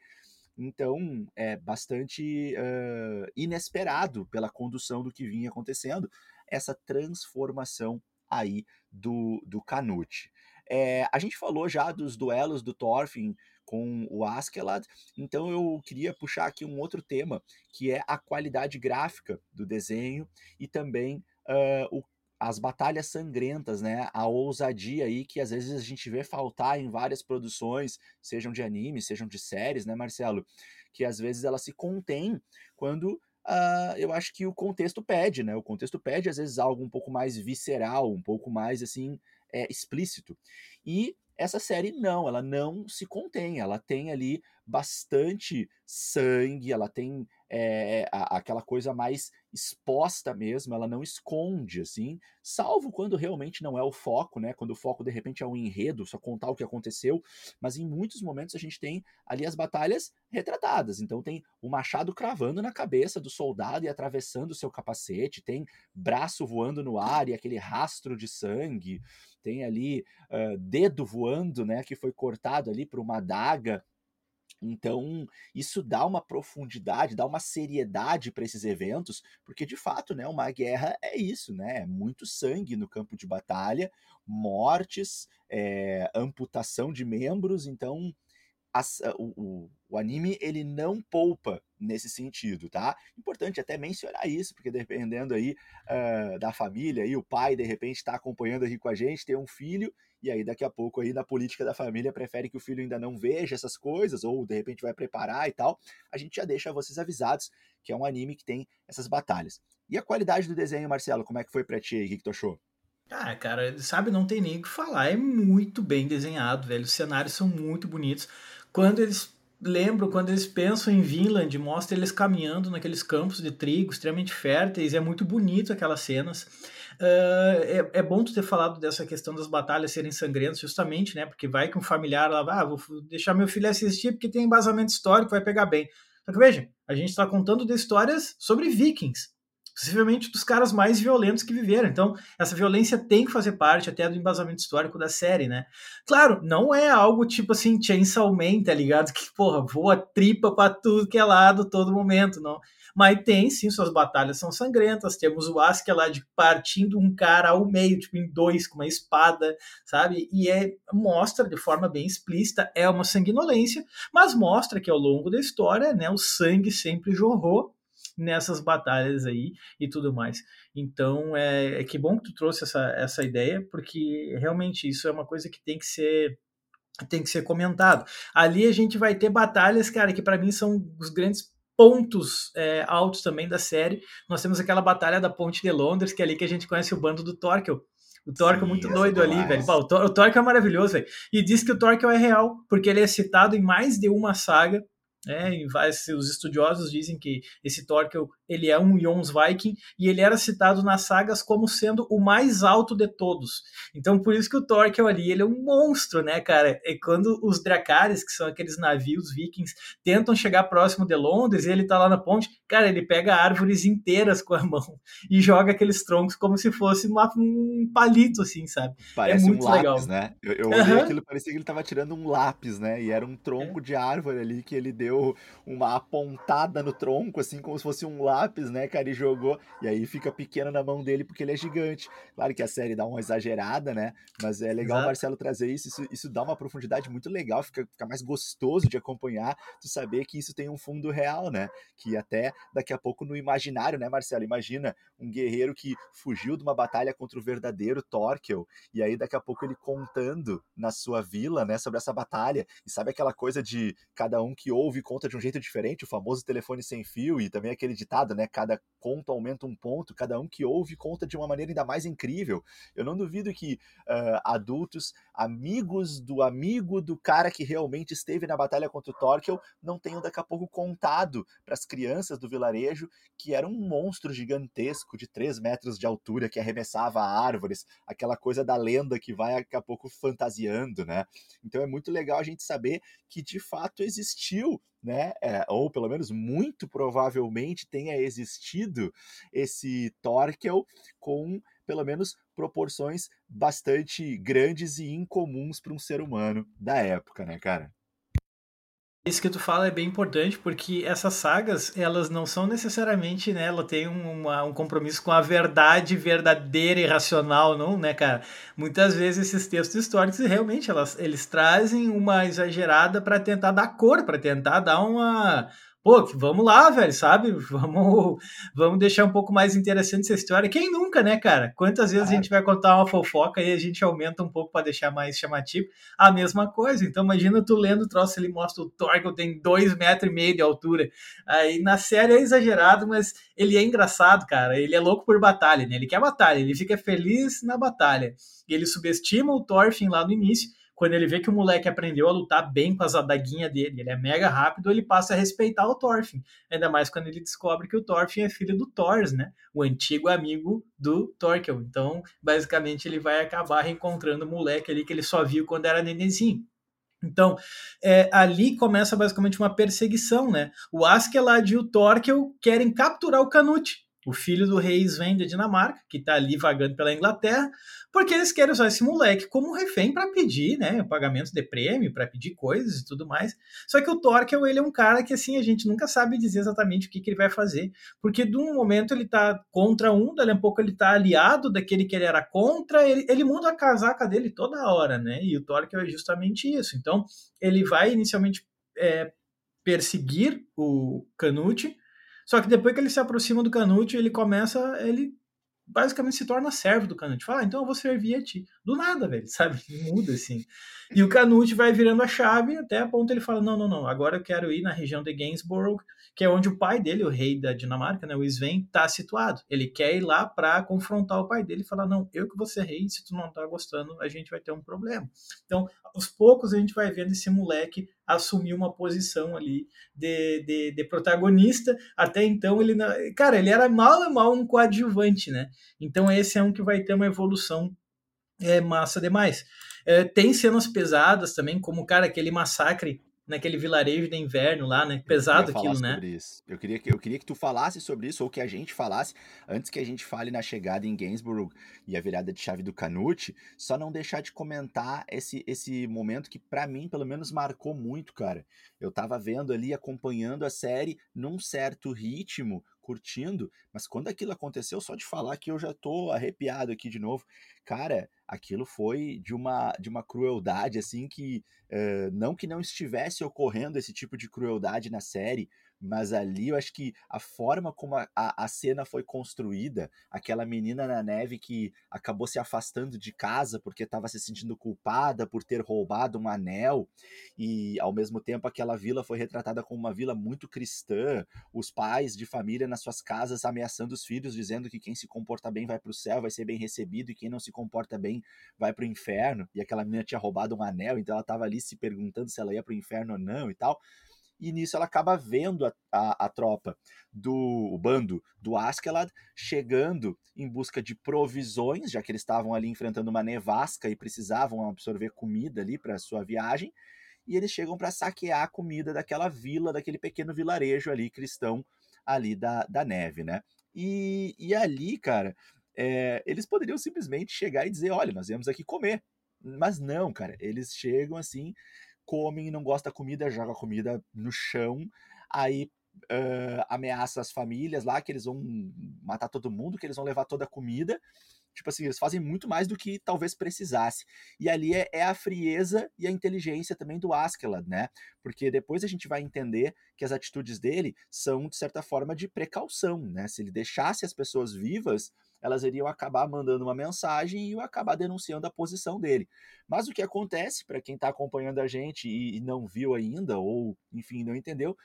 Então, é bastante uh, inesperado pela condução do que vinha acontecendo, essa transformação aí do, do Canute. É, a gente falou já dos duelos do Thorfinn com o Askeladd, então eu queria puxar aqui um outro tema, que é a qualidade gráfica do desenho e também uh, o, as batalhas sangrentas, né? A ousadia aí que às vezes a gente vê faltar em várias produções, sejam de anime, sejam de séries, né, Marcelo? Que às vezes ela se contém quando Uh, eu acho que o contexto pede, né? O contexto pede, às vezes, algo um pouco mais visceral, um pouco mais, assim, é, explícito. E essa série não, ela não se contém, ela tem ali bastante sangue, ela tem é, a, aquela coisa mais exposta mesmo, ela não esconde, assim, salvo quando realmente não é o foco, né? Quando o foco de repente é um enredo, só contar o que aconteceu, mas em muitos momentos a gente tem ali as batalhas retratadas. Então tem o machado cravando na cabeça do soldado e atravessando o seu capacete, tem braço voando no ar e aquele rastro de sangue, tem ali uh, dedo voando, né? Que foi cortado ali por uma adaga então, isso dá uma profundidade, dá uma seriedade para esses eventos, porque de fato, né, uma guerra é isso, né? É muito sangue no campo de batalha, mortes, é, amputação de membros, então o, o, o, anime ele não poupa nesse sentido, tá? Importante até mencionar isso, porque dependendo aí uh, da família, aí o pai de repente está acompanhando aqui com a gente, tem um filho e aí daqui a pouco aí na política da família prefere que o filho ainda não veja essas coisas ou de repente vai preparar e tal, a gente já deixa vocês avisados que é um anime que tem essas batalhas. E a qualidade do desenho, Marcelo, como é que foi pra ti aí? O que, que tu achou? Ah, cara, sabe, não tem nem o que falar. É muito bem desenhado, velho. Os cenários são muito bonitos. Quando eles lembro quando eles pensam em Vinland, mostra eles caminhando naqueles campos de trigo extremamente férteis, é muito bonito aquelas cenas. Uh, é, é, bom tu ter falado dessa questão das batalhas serem sangrentas, justamente, né? Porque vai que um familiar lá, ah, vou deixar meu filho assistir porque tem embasamento histórico, vai pegar bem. Só que veja, a gente está contando de histórias sobre vikings, possivelmente dos caras mais violentos que viveram. Então, essa violência tem que fazer parte até do embasamento histórico da série, né? Claro, não é algo tipo assim, Chainsaw Man, tá ligado? Que, porra, voa tripa pra tudo que é lado, todo momento, não. Mas tem sim, suas batalhas são sangrentas. Temos o Asuka lá de partindo um cara ao meio, tipo em dois, com uma espada, sabe? E é, mostra de forma bem explícita, é uma sanguinolência, mas mostra que ao longo da história, né, o sangue sempre jorrou nessas batalhas aí e tudo mais. Então, é, é que bom que tu trouxe essa, essa ideia, porque realmente isso é uma coisa que tem que ser tem que ser comentado. Ali a gente vai ter batalhas, cara, que para mim são os grandes pontos é, altos também da série. Nós temos aquela batalha da Ponte de Londres, que é ali que a gente conhece o bando do Torquil. O Torquil é muito doido ali, velho. o, Tor o Torquil é maravilhoso, velho. E diz que o Torquil é real, porque ele é citado em mais de uma saga é, os estudiosos dizem que esse Torquil ele é um Jonsviking e ele era citado nas sagas como sendo o mais alto de todos. Então por isso que o Torquil ali ele é um monstro, né, cara? E quando os Dracarys, que são aqueles navios vikings, tentam chegar próximo de Londres e ele tá lá na ponte, cara, ele pega árvores inteiras com a mão e joga aqueles troncos como se fosse uma, um palito, assim, sabe? É Parece é muito um lápis, legal. né? Eu, eu olhei uhum. aquilo, parecia que ele tava tirando um lápis, né? E era um tronco é. de árvore ali que ele deu uma apontada no tronco, assim, como se fosse um lápis, né, cara, e jogou. E aí fica pequeno na mão dele porque ele é gigante. Claro que a série dá uma exagerada, né? Mas é legal o Marcelo trazer isso, isso, isso. dá uma profundidade muito legal, fica, fica mais gostoso de acompanhar, tu saber que isso tem um fundo real, né? Que até daqui a pouco no imaginário, né, Marcelo? Imagina um guerreiro que fugiu de uma batalha contra o verdadeiro Torquel, e aí daqui a pouco ele contando na sua vila, né, sobre essa batalha, e sabe aquela coisa de cada um que ouve conta de um jeito diferente, o famoso telefone sem fio, e também aquele ditado, né, cada conto aumenta um ponto, cada um que ouve conta de uma maneira ainda mais incrível. Eu não duvido que uh, adultos, amigos do amigo do cara que realmente esteve na batalha contra o Torquel, não tenham daqui a pouco contado para as crianças do vilarejo que era um monstro gigantesco de 3 metros de altura que arremessava árvores, aquela coisa da lenda que vai daqui a pouco fantasiando, né? Então é muito legal a gente saber que de fato existiu né? É, ou pelo menos muito provavelmente tenha existido esse Torquel com pelo menos proporções bastante grandes e incomuns para um ser humano da época, né, cara? Isso que tu fala é bem importante, porque essas sagas, elas não são necessariamente, né, ela tem um, um compromisso com a verdade verdadeira e racional, não, né, cara? Muitas vezes esses textos históricos, realmente, elas, eles trazem uma exagerada para tentar dar cor, para tentar dar uma, pô, vamos lá, velho, sabe? Vamos, vamos deixar um pouco mais interessante essa história. Quem nunca, né, cara? Quantas vezes a gente vai contar uma fofoca e a gente aumenta um pouco para deixar mais chamativo? A mesma coisa. Então, imagina tu lendo o troço, ele mostra o Thor que tem dois metros e meio de altura. Aí na série é exagerado, mas ele é engraçado, cara. Ele é louco por batalha, né? Ele quer batalha, ele fica feliz na batalha. E ele subestima o Thorfinn lá no início quando ele vê que o moleque aprendeu a lutar bem com as adaguinhas dele, ele é mega rápido, ele passa a respeitar o Thorfinn. Ainda mais quando ele descobre que o Thorfinn é filho do Thors, né? O antigo amigo do Torkel. Então, basicamente, ele vai acabar reencontrando o moleque ali que ele só viu quando era nenenzinho. Então, é, ali começa basicamente uma perseguição, né? O Askeladd e o Torkel querem capturar o Canute, o filho do rei Sven da Dinamarca, que está ali vagando pela Inglaterra, porque eles querem usar esse moleque como refém para pedir, né, pagamento de prêmio, para pedir coisas e tudo mais. Só que o Torkel, ele é um cara que assim a gente nunca sabe dizer exatamente o que, que ele vai fazer, porque de um momento ele tá contra um, dali a pouco ele tá aliado daquele que ele era contra, ele, ele muda a casaca dele toda hora, né? E o Torkel é justamente isso. Então, ele vai inicialmente é, perseguir o Canute, só que depois que ele se aproxima do Canute, ele começa, ele basicamente se torna servo do Canute. Fala, ah, então eu vou servir a ti. Do nada, velho, sabe? Muda assim. E o Canute vai virando a chave até a ponto ele fala: não, não, não, agora eu quero ir na região de Gainsborough, que é onde o pai dele, o rei da Dinamarca, né, o Sven, está situado. Ele quer ir lá para confrontar o pai dele e falar: não, eu que vou ser rei, se tu não tá gostando, a gente vai ter um problema. Então, aos poucos a gente vai vendo esse moleque assumir uma posição ali de, de, de protagonista. Até então ele não, cara, ele era mal e mal um coadjuvante, né? Então esse é um que vai ter uma evolução é massa demais. É, tem cenas pesadas também, como, cara, aquele massacre naquele vilarejo de inverno lá, né? Pesado aquilo, né? Eu queria, que, eu queria que tu falasse sobre isso, ou que a gente falasse, antes que a gente fale na chegada em Gainsborough e a virada de chave do Canute, só não deixar de comentar esse, esse momento que, para mim, pelo menos, marcou muito, cara. Eu tava vendo ali, acompanhando a série num certo ritmo, curtindo, mas quando aquilo aconteceu, só de falar que eu já tô arrepiado aqui de novo. Cara, aquilo foi de uma, de uma crueldade, assim, que uh, não que não estivesse ocorrendo esse tipo de crueldade na série, mas ali eu acho que a forma como a, a, cena foi construída, aquela menina na neve que acabou se afastando de casa porque estava se sentindo culpada por ter roubado um anel, e ao mesmo tempo aquela vila foi retratada como uma vila muito cristã, os pais de família nas suas casas ameaçando os filhos, dizendo que quem se comporta bem vai para o céu, vai ser bem recebido, e quem não se comporta bem vai para o inferno, e aquela menina tinha roubado um anel, então ela estava ali se perguntando se ela ia para o inferno ou não e tal e nisso ela acaba vendo a, a, a tropa do bando do Askeladd chegando em busca de provisões, já que eles estavam ali enfrentando uma nevasca e precisavam absorver comida ali para sua viagem, e eles chegam para saquear a comida daquela vila, daquele pequeno vilarejo ali cristão ali da, da neve, né? E, e ali, cara, é, eles poderiam simplesmente chegar e dizer, olha, nós viemos aqui comer. Mas não, cara, eles chegam assim, comem e não gosta da comida, joga a comida no chão, aí uh, ameaça as famílias lá que eles vão matar todo mundo, que eles vão levar toda a comida. Tipo assim, eles fazem muito mais do que talvez precisasse. E ali é, é, a frieza e a inteligência também do Askeladd, né? Porque depois a gente vai entender que as atitudes dele são, de certa forma, de precaução, né? Se ele deixasse as pessoas vivas, elas iriam acabar mandando uma mensagem e acabar denunciando a posição dele. Mas o que acontece, para quem está acompanhando a gente e não viu ainda, ou enfim, não entendeu,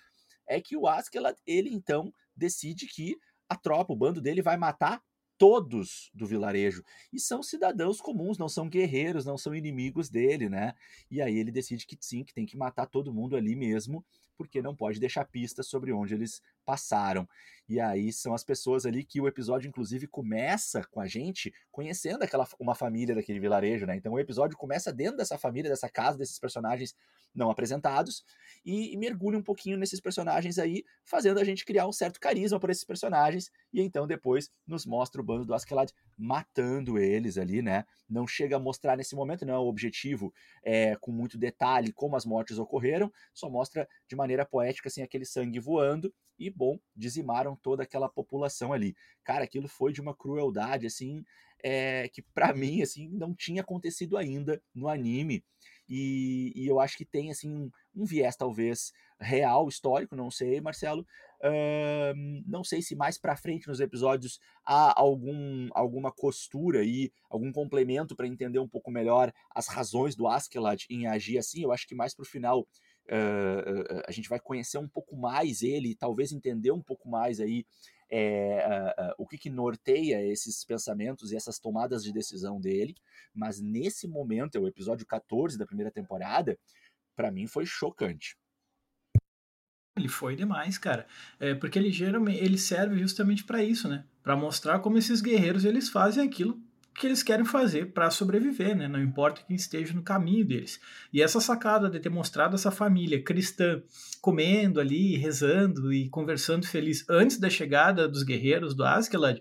é que o Askeladd, ele então decide que a tropa, o bando dele vai matar todos do vilarejo. E são cidadãos comuns, não são guerreiros, não são inimigos dele, né? E aí ele decide que sim, que tem que matar todo mundo ali mesmo, porque não pode deixar pistas sobre onde eles passaram. E aí são as pessoas ali que o episódio, inclusive, começa com a gente conhecendo aquela uma família daquele vilarejo, né? Então o episódio começa dentro dessa família, dessa casa, desses personagens não apresentados, e, e mergulha um pouquinho nesses personagens aí, fazendo a gente criar um certo carisma por esses personagens, e então depois nos mostra o bando do Askeladd matando eles ali, né? Não chega a mostrar nesse momento, não é o objetivo é, com muito detalhe como as mortes ocorreram, só mostra de maneira poética assim aquele sangue voando e bom, dizimaram toda aquela população ali. Cara, aquilo foi de uma crueldade assim, é, que para mim assim não tinha acontecido ainda no anime. E, e, eu acho que tem assim um, um viés talvez real, histórico, não sei, Marcelo. Uh, não sei se mais para frente nos episódios há algum, alguma costura aí, algum complemento para entender um pouco melhor as razões do Askeladd em agir assim. Eu acho que mais para o final uh, a gente vai conhecer um pouco mais ele, talvez entender um pouco mais aí é, uh, uh, o que, que norteia esses pensamentos e essas tomadas de decisão dele, mas nesse momento, é o episódio 14 da primeira temporada, para mim foi chocante. Ele foi demais, cara. É, porque ele geralmente ele serve justamente para isso, né? Para mostrar como esses guerreiros eles fazem aquilo que eles querem fazer para sobreviver, né? Não importa quem esteja no caminho deles. E essa sacada de ter mostrado essa família cristã comendo ali, rezando e conversando feliz antes da chegada dos guerreiros do Askeladd,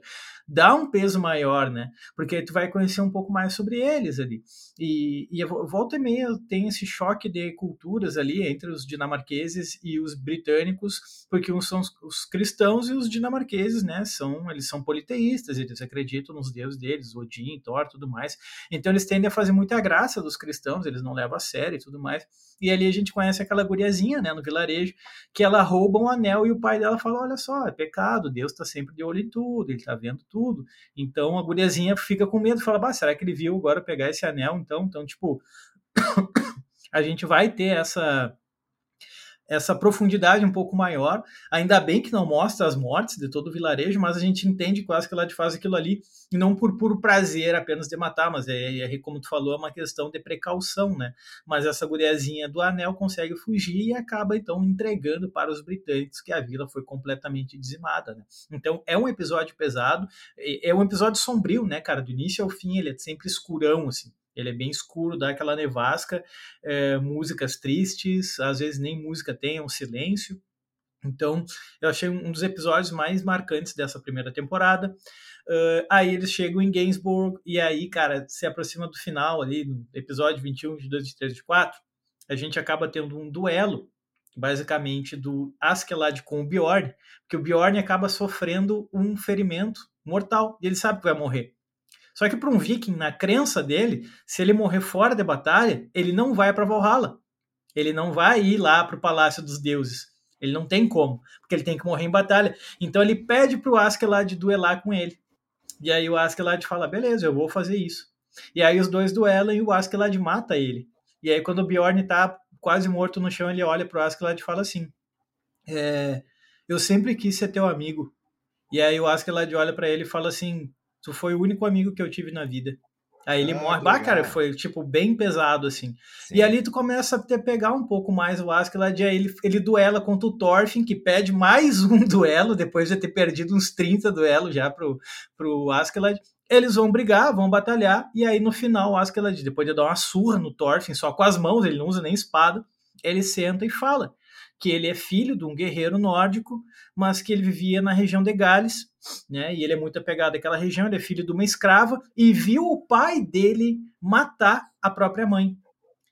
dá um peso maior, né? Porque tu vai conhecer um pouco mais sobre eles ali. E, e volta e meia tem esse choque de culturas ali entre os dinamarqueses e os britânicos, porque uns são os, os cristãos e os dinamarqueses, né? São, eles são politeístas, eles acreditam nos deuses deles, Odin, Thor, tudo mais. Então eles tendem a fazer muita graça dos cristãos, eles não levam a sério e tudo mais. E ali a gente conhece aquela guriazinha, né, no vilarejo, que ela rouba um anel e o pai dela fala: Olha só, é pecado, Deus está sempre de olho em tudo, ele está vendo tudo. Então a guriazinha fica com medo, fala: Bah, será que ele viu agora pegar esse anel? Então, então tipo, a gente vai ter essa essa profundidade um pouco maior. Ainda bem que não mostra as mortes de todo o vilarejo, mas a gente entende quase que ela faz aquilo ali, e não por puro prazer apenas de matar, mas é, é, como tu falou, é uma questão de precaução, né? Mas essa guriazinha do anel consegue fugir e acaba então entregando para os britânicos que a vila foi completamente dizimada, né? Então é um episódio pesado, é, é um episódio sombrio, né, cara? Do início ao fim ele é sempre escurão, assim. Ele é bem escuro, dá aquela nevasca, é, músicas tristes, às vezes nem música tem, é um silêncio. Então, eu achei um dos episódios mais marcantes dessa primeira temporada. Uh, aí eles chegam em Gainsbourg, e aí, cara, se aproxima do final ali, no episódio 21, 22, 23, 24, a gente acaba tendo um duelo, basicamente, do Askeladd com o Bjorn, porque o Bjorn acaba sofrendo um ferimento mortal, e ele sabe que vai morrer. Só que para um viking, na crença dele, se ele morrer fora da batalha, ele não vai para Valhalla. Ele não vai ir lá para o Palácio dos Deuses. Ele não tem como, porque ele tem que morrer em batalha. Então ele pede para o Askeladd duelar com ele. E aí o Askeladd fala: beleza, eu vou fazer isso. E aí os dois duelam e o Askeladd mata ele. E aí quando o Bjorn tá quase morto no chão, ele olha pro Askeladd e fala assim: é, eu sempre quis ser teu amigo. E aí o Askeladd olha para ele e fala assim: Tu foi o único amigo que eu tive na vida. Aí ele ah, morre. Bah, cara, foi tipo bem pesado assim. Sim. E ali tu começa a ter, pegar um pouco mais o Askeladd. Aí ele, ele duela contra o Thorfinn, que pede mais um duelo, depois de ter perdido uns 30 duelos já pro, pro Askeladd. Eles vão brigar, vão batalhar, e aí no final o Askeladd, depois de dar uma surra no Thorfinn, só com as mãos, ele não usa nem espada, ele senta e fala que ele é filho de um guerreiro nórdico, mas que ele vivia na região de Gales, né? E ele é muito apegado àquela região, ele é filho de uma escrava e viu o pai dele matar a própria mãe.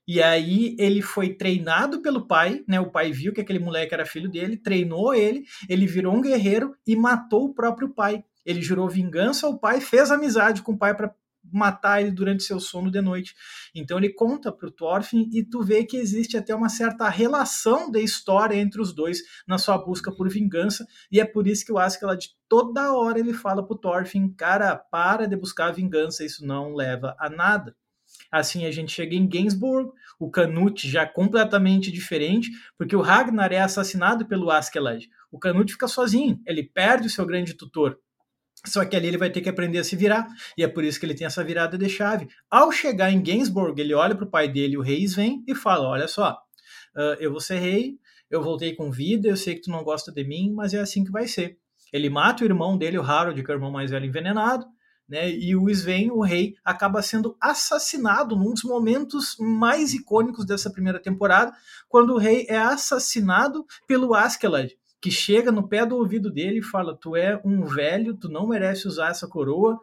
E aí ele foi treinado pelo pai, né? O pai viu que aquele moleque era filho dele, treinou ele, ele virou um guerreiro e matou o próprio pai. Ele jurou vingança ao pai, fez amizade com o pai para matar ele durante seu sono de noite. Então ele conta para o Thorfinn e tu vê que existe até uma certa relação de história entre os dois na sua busca por vingança e é por isso que o Askeladd toda hora ele fala para o Thorfinn, cara, para de buscar vingança, isso não leva a nada. Assim a gente chega em Gainsbourg, o Canute já completamente diferente, porque o Ragnar é assassinado pelo Askeladd. O Canute fica sozinho, ele perde o seu grande tutor. Só que ali ele vai ter que aprender a se virar, e é por isso que ele tem essa virada de chave. Ao chegar em Gainsbourg, ele olha para o pai dele, o Reis vem e fala: Olha só, eu vou ser rei, eu voltei com vida, eu sei que tu não gosta de mim, mas é assim que vai ser. Ele mata o irmão dele, o Harold, que é o irmão mais velho, envenenado, né? E o Sven, o rei, acaba sendo assassinado num dos momentos mais icônicos dessa primeira temporada, quando o rei é assassinado pelo Askeladd que chega no pé do ouvido dele e fala: Tu é um velho, tu não merece usar essa coroa,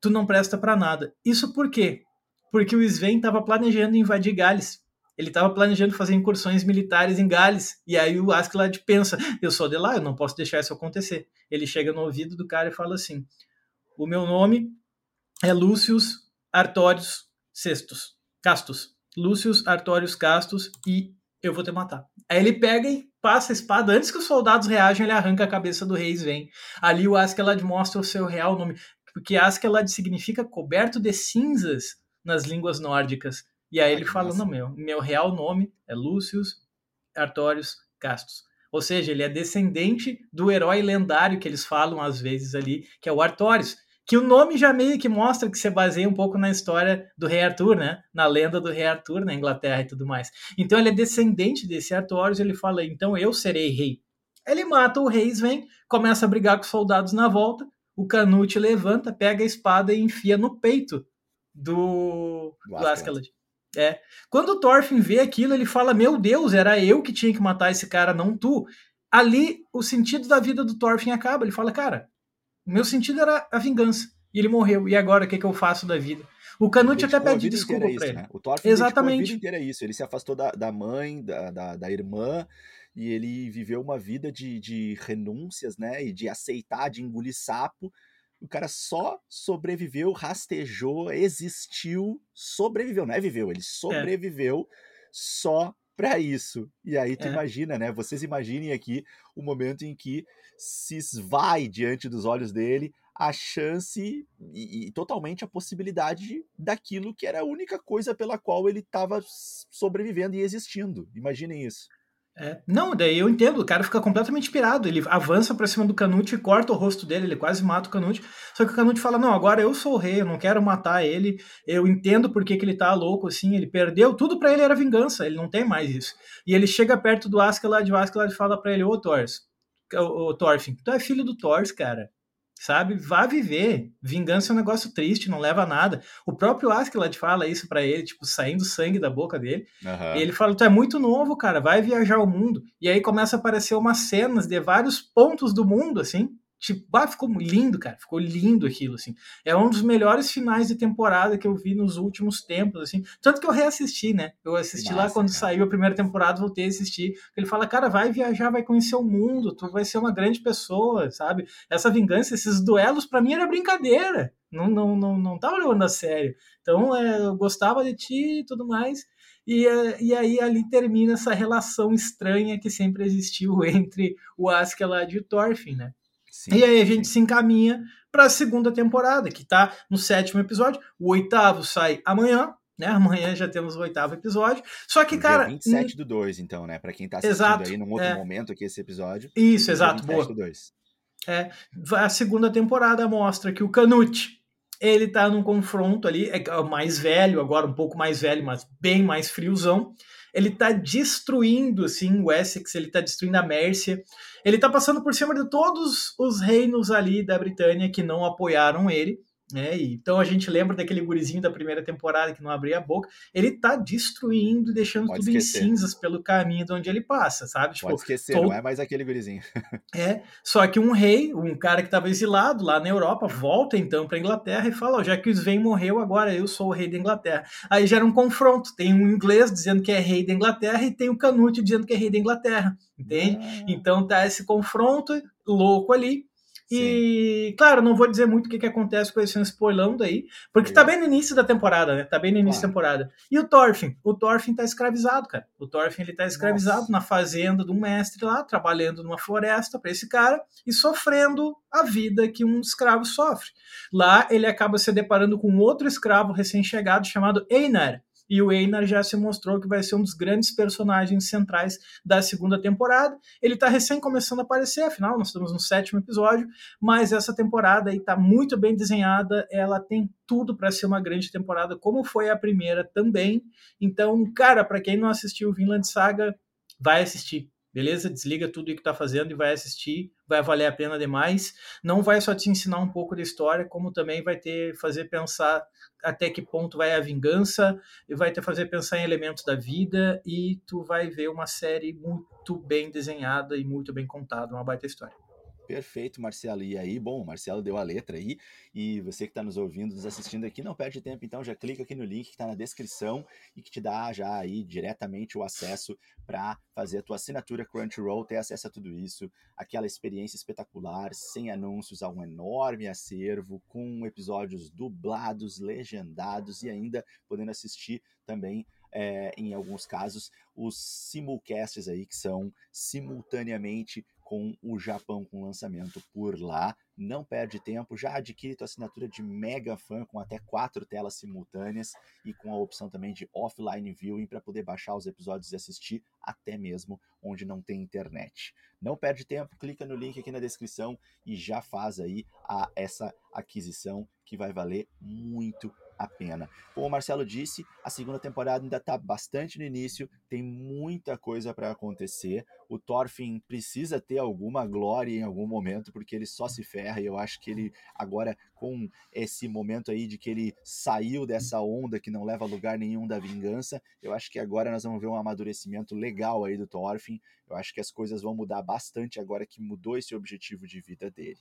tu não presta para nada. Isso por quê? Porque o Sven estava planejando invadir Gales. Ele estava planejando fazer incursões militares em Gales. E aí o Askeladd pensa: Eu sou de lá, eu não posso deixar isso acontecer. Ele chega no ouvido do cara e fala assim: O meu nome é Lúcius Artórios Cestos, Castos. Lúcius Artórios Castos e eu vou te matar. Aí ele pega e passa a espada. Antes que os soldados reajam, ele arranca a cabeça do rei vem. Ali o Askeladd mostra o seu real nome. Porque Askeladd significa coberto de cinzas nas línguas nórdicas. E aí ele fala, não, meu, meu real nome é Lúcius Artorius Castus. Ou seja, ele é descendente do herói lendário que eles falam às vezes ali, que é o Artorius que o nome já meio que mostra que se baseia um pouco na história do rei Arthur, né? Na lenda do rei Arthur na Inglaterra e tudo mais. Então ele é descendente desse Arthur, ele fala, então eu serei rei. Ele mata o rei, vem, começa a brigar com os soldados na volta, o Canute levanta, pega a espada e enfia no peito do, do. É. Quando o Thorfinn vê aquilo, ele fala: Meu Deus, era eu que tinha que matar esse cara, não tu. Ali, o sentido da vida do Thorfinn acaba. Ele fala: Cara, o meu sentido era a vingança. E ele morreu. E agora o que, que eu faço da vida? O Canute até pede desculpa pra ele. Né? O Thorfinn Exatamente. a vida inteira isso. Ele se afastou da, da mãe, da, da, da, irmã, e ele viveu uma vida de, de renúncias, né? E de aceitar, de engolir sapo. O cara só sobreviveu, rastejou, existiu, sobreviveu. Não é viveu, ele sobreviveu é. só para isso. E aí tu é. imagina, né? Vocês imaginem aqui o momento em que se esvai diante dos olhos dele a chance e, e, totalmente a possibilidade daquilo que era a única coisa pela qual ele estava sobrevivendo e existindo. Imaginem isso. É. Não, daí eu entendo, o cara fica completamente pirado, ele avança para cima do Canute e corta o rosto dele, ele quase mata o Canute, só que o Canute fala, não, agora eu sou o rei, eu não quero matar ele, eu entendo porque que ele tá louco, assim, ele perdeu, tudo para ele era vingança, ele não tem mais isso. E ele chega perto do Askeladd, o Askeladd fala para ele, ô Thorfinn, tu é filho do Thors, cara, sabe? Vá viver. Vingança é um negócio triste, não leva a nada. O próprio Askeladd fala isso para ele, tipo, saindo sangue da boca dele. Uhum. E ele fala: Tu é muito novo, cara, vai viajar o mundo. E aí começa a aparecer umas cenas de vários pontos do mundo, assim. Tipo, ah, ficou lindo, cara. Ficou lindo aquilo, assim. É um dos melhores finais de temporada que eu vi nos últimos tempos, assim. Tanto que eu reassisti, né? Eu assisti Nossa, lá quando cara. saiu a primeira temporada, voltei a assistir. Ele fala, cara, vai viajar, vai conhecer o mundo, tu vai ser uma grande pessoa, sabe? Essa vingança, esses duelos, para mim era brincadeira. Não, não, não, não tava levando a sério. Então, é, eu gostava de ti e tudo mais. E, e aí ali termina essa relação estranha que sempre existiu entre o Askeladd e o Thorfinn, né? Sim, e aí a gente sim. se encaminha para a segunda temporada, que está no sétimo episódio. O oitavo sai amanhã, né? Amanhã já temos o oitavo episódio. Só que, no cara. Dia 27 do 2, então, né? Para quem está assistindo exato, aí num outro é. momento aqui esse episódio. Isso, exato, boa. Do 2. É, a segunda temporada mostra que o Canute ele tá num confronto ali, é mais velho, agora um pouco mais velho, mas bem mais friozão ele tá destruindo, assim, o Essex, ele tá destruindo a Mércia, ele tá passando por cima de todos os reinos ali da Britânia que não apoiaram ele, né? Então a gente lembra daquele gurizinho da primeira temporada que não abria a boca. Ele tá destruindo, deixando Pode tudo esquecer. em cinzas pelo caminho de onde ele passa, sabe? Tipo, Pode esquecer, todo... não é mais aquele gurizinho. é, só que um rei, um cara que estava exilado lá na Europa, volta então para Inglaterra e fala: oh, já que o Sven morreu, agora eu sou o rei da Inglaterra. Aí gera um confronto. Tem um inglês dizendo que é rei da Inglaterra e tem o Canute dizendo que é rei da Inglaterra, entende? Ah. Então tá esse confronto louco ali. E, Sim. claro, não vou dizer muito o que, que acontece com esse spoilando aí, porque tá bem no início da temporada, né? Tá bem no início claro. da temporada. E o Thorfinn? O Thorfinn tá escravizado, cara. O Thorfinn, ele tá escravizado Nossa. na fazenda do mestre lá, trabalhando numa floresta para esse cara e sofrendo a vida que um escravo sofre. Lá, ele acaba se deparando com outro escravo recém-chegado chamado Einar, e o Einar já se mostrou que vai ser um dos grandes personagens centrais da segunda temporada. Ele está recém começando a aparecer, afinal, nós estamos no sétimo episódio, mas essa temporada aí está muito bem desenhada, ela tem tudo para ser uma grande temporada, como foi a primeira também. Então, cara, para quem não assistiu Vinland Saga, vai assistir. Beleza? Desliga tudo o que está fazendo e vai assistir, vai valer a pena demais. Não vai só te ensinar um pouco da história, como também vai ter fazer pensar até que ponto vai a vingança, e vai te fazer pensar em elementos da vida, e tu vai ver uma série muito bem desenhada e muito bem contada, uma baita história. Perfeito, Marcelo. E aí, bom, o Marcelo deu a letra aí, e você que está nos ouvindo, nos assistindo aqui, não perde tempo, então já clica aqui no link que está na descrição e que te dá já aí diretamente o acesso para fazer a tua assinatura Crunchyroll, ter acesso a tudo isso, aquela experiência espetacular, sem anúncios, a um enorme acervo, com episódios dublados, legendados e ainda podendo assistir também é, em alguns casos, os simulcasts aí, que são simultaneamente com o Japão com lançamento por lá. Não perde tempo, já adquire tua assinatura de mega fã com até quatro telas simultâneas e com a opção também de offline viewing para poder baixar os episódios e assistir até mesmo onde não tem internet. Não perde tempo, clica no link aqui na descrição e já faz aí a, essa aquisição que vai valer muito a pena. Como o Marcelo disse, a segunda temporada ainda está bastante no início, tem muita coisa para acontecer. O Thorfinn precisa ter alguma glória em algum momento, porque ele só se ferra, e eu acho que ele, agora, com esse momento aí de que ele saiu dessa onda que não leva a lugar nenhum da vingança, eu acho que agora nós vamos ver um amadurecimento legal aí do Thorfinn. Eu acho que as coisas vão mudar bastante agora que mudou esse objetivo de vida dele.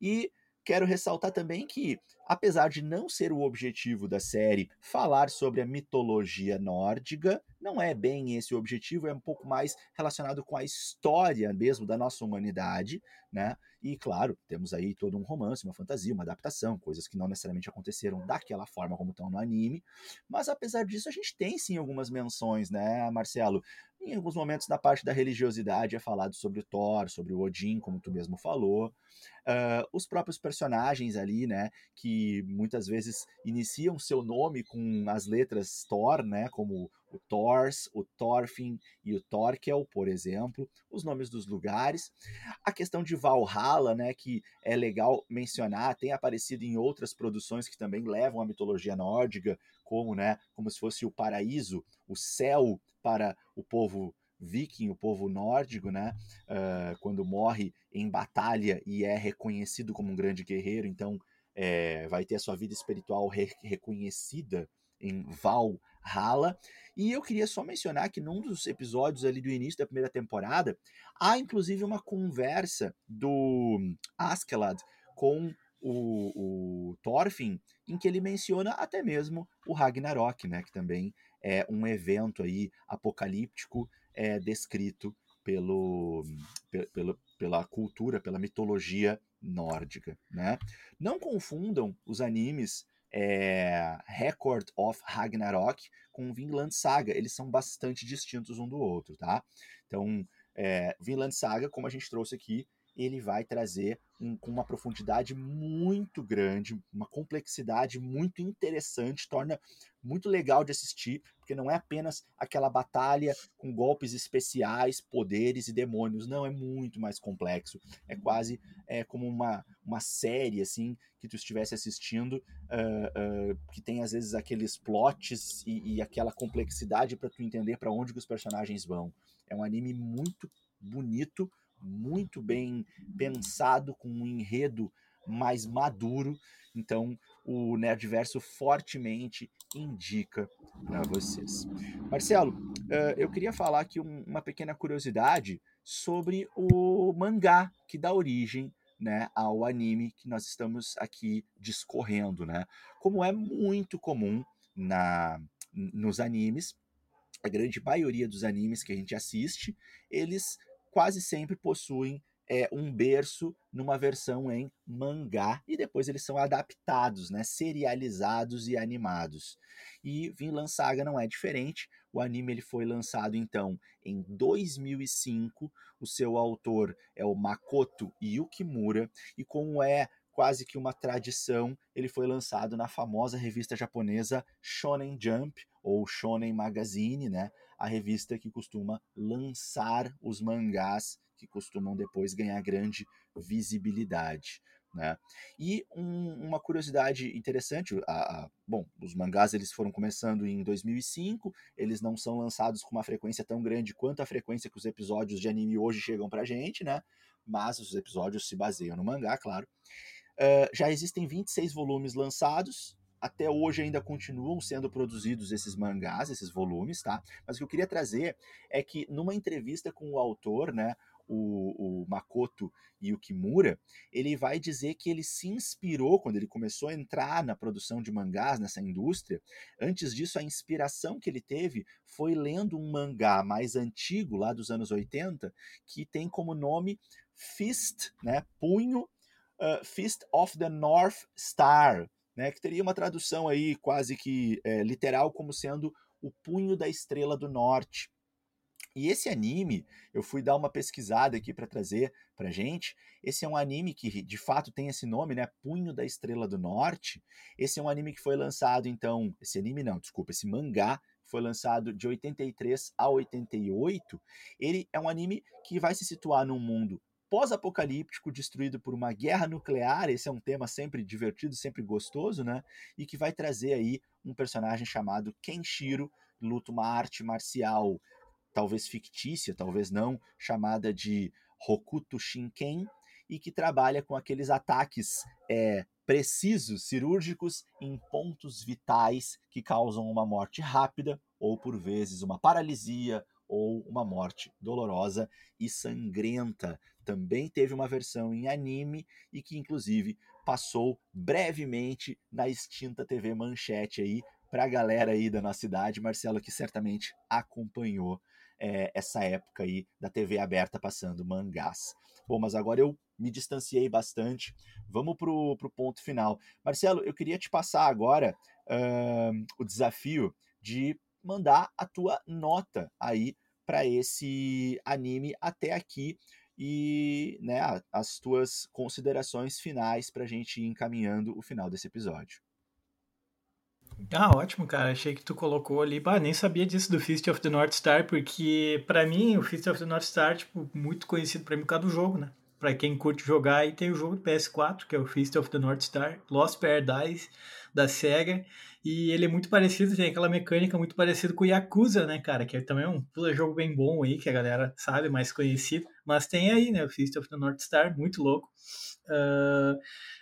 E Quero ressaltar também que, apesar de não ser o objetivo da série falar sobre a mitologia nórdica, não é bem esse o objetivo, é um pouco mais relacionado com a história mesmo da nossa humanidade, né? E claro, temos aí todo um romance, uma fantasia, uma adaptação, coisas que não necessariamente aconteceram daquela forma como estão no anime. Mas apesar disso, a gente tem sim algumas menções, né, Marcelo? Em alguns momentos, na parte da religiosidade, é falado sobre o Thor, sobre o Odin, como tu mesmo falou. Uh, os próprios personagens ali, né, que muitas vezes iniciam seu nome com as letras Thor, né, como o Thors, o Thorfinn e o Thorkel, por exemplo, os nomes dos lugares. A questão de Valhalla, né, que é legal mencionar, tem aparecido em outras produções que também levam a mitologia nórdica, como, né, como se fosse o paraíso, o céu para o povo viking, o povo nórdico, né? Uh, quando morre em batalha e é reconhecido como um grande guerreiro, então é, vai ter a sua vida espiritual re reconhecida em Valhalla. E eu queria só mencionar que num dos episódios ali do início da primeira temporada, há inclusive uma conversa do Askeladd com o, o Thorfinn, em que ele menciona até mesmo o Ragnarok, né, que também é um evento aí apocalíptico é descrito pelo, pelo, pela cultura, pela mitologia nórdica. Né? Não confundam os animes é, Record of Ragnarok com Vinland Saga. Eles são bastante distintos um do outro, tá? Então, é, Vinland Saga, como a gente trouxe aqui, ele vai trazer um, com uma profundidade muito grande, uma complexidade muito interessante, torna muito legal de assistir, porque não é apenas aquela batalha com golpes especiais, poderes e demônios, não, é muito mais complexo. É quase é, como uma, uma série, assim, que tu estivesse assistindo, uh, uh, que tem às vezes aqueles plots e, e aquela complexidade para tu entender para onde que os personagens vão. É um anime muito bonito, muito bem pensado, com um enredo mais maduro. Então, o Nerdverso fortemente indica para vocês. Marcelo, uh, eu queria falar aqui um, uma pequena curiosidade sobre o mangá que dá origem né, ao anime que nós estamos aqui discorrendo, né? Como é muito comum na nos animes, a grande maioria dos animes que a gente assiste, eles quase sempre possuem é, um berço numa versão em mangá e depois eles são adaptados, né, serializados e animados. E Vinland Saga não é diferente. O anime ele foi lançado então em 2005. O seu autor é o Makoto Yukimura e como é quase que uma tradição, ele foi lançado na famosa revista japonesa Shonen Jump ou Shonen Magazine, né? A revista que costuma lançar os mangás que costumam depois ganhar grande visibilidade. Né? E um, uma curiosidade interessante, a, a, bom, os mangás eles foram começando em 2005, eles não são lançados com uma frequência tão grande quanto a frequência que os episódios de anime hoje chegam pra gente, né? Mas os episódios se baseiam no mangá, claro. Uh, já existem 26 volumes lançados, até hoje ainda continuam sendo produzidos esses mangás, esses volumes, tá? Mas o que eu queria trazer é que numa entrevista com o autor, né, o, o Makoto Yukimura, ele vai dizer que ele se inspirou quando ele começou a entrar na produção de mangás nessa indústria. Antes disso, a inspiração que ele teve foi lendo um mangá mais antigo, lá dos anos 80, que tem como nome Fist, né, punho, uh, Fist of the North Star, né, que teria uma tradução aí quase que é, literal como sendo o punho da estrela do norte. E esse anime, eu fui dar uma pesquisada aqui para trazer pra gente. Esse é um anime que de fato tem esse nome, né? Punho da Estrela do Norte. Esse é um anime que foi lançado então, esse anime não, desculpa, esse mangá foi lançado de 83 a 88. Ele é um anime que vai se situar num mundo pós-apocalíptico destruído por uma guerra nuclear. Esse é um tema sempre divertido, sempre gostoso, né? E que vai trazer aí um personagem chamado Kenshiro, luta uma arte marcial talvez fictícia, talvez não, chamada de Hokuto Shinken, e que trabalha com aqueles ataques é, precisos, cirúrgicos, em pontos vitais que causam uma morte rápida, ou por vezes uma paralisia, ou uma morte dolorosa e sangrenta. Também teve uma versão em anime e que, inclusive, passou brevemente na extinta TV Manchete aí para a galera aí da nossa cidade, Marcelo, que certamente acompanhou é, essa época aí da TV aberta passando mangás. Bom, mas agora eu me distanciei bastante. Vamos para o ponto final. Marcelo, eu queria te passar agora uh, o desafio de mandar a tua nota aí para esse anime até aqui e né, as tuas considerações finais para a gente ir encaminhando o final desse episódio. Ah, ótimo, cara. Achei que tu colocou ali. Bah, nem sabia disso do Fist of the North Star, porque para mim o Fist of the North Star, tipo, muito conhecido para mim por causa do jogo, né? Pra quem curte jogar, e tem o jogo do PS4, que é o Fist of the North Star, Lost Paradise, da SEGA. E ele é muito parecido, tem aquela mecânica muito parecida com o Yakuza, né, cara? Que é também um jogo bem bom aí, que a galera sabe, mais conhecido. Mas tem aí, né, o Fist of the North Star, muito louco. Uh...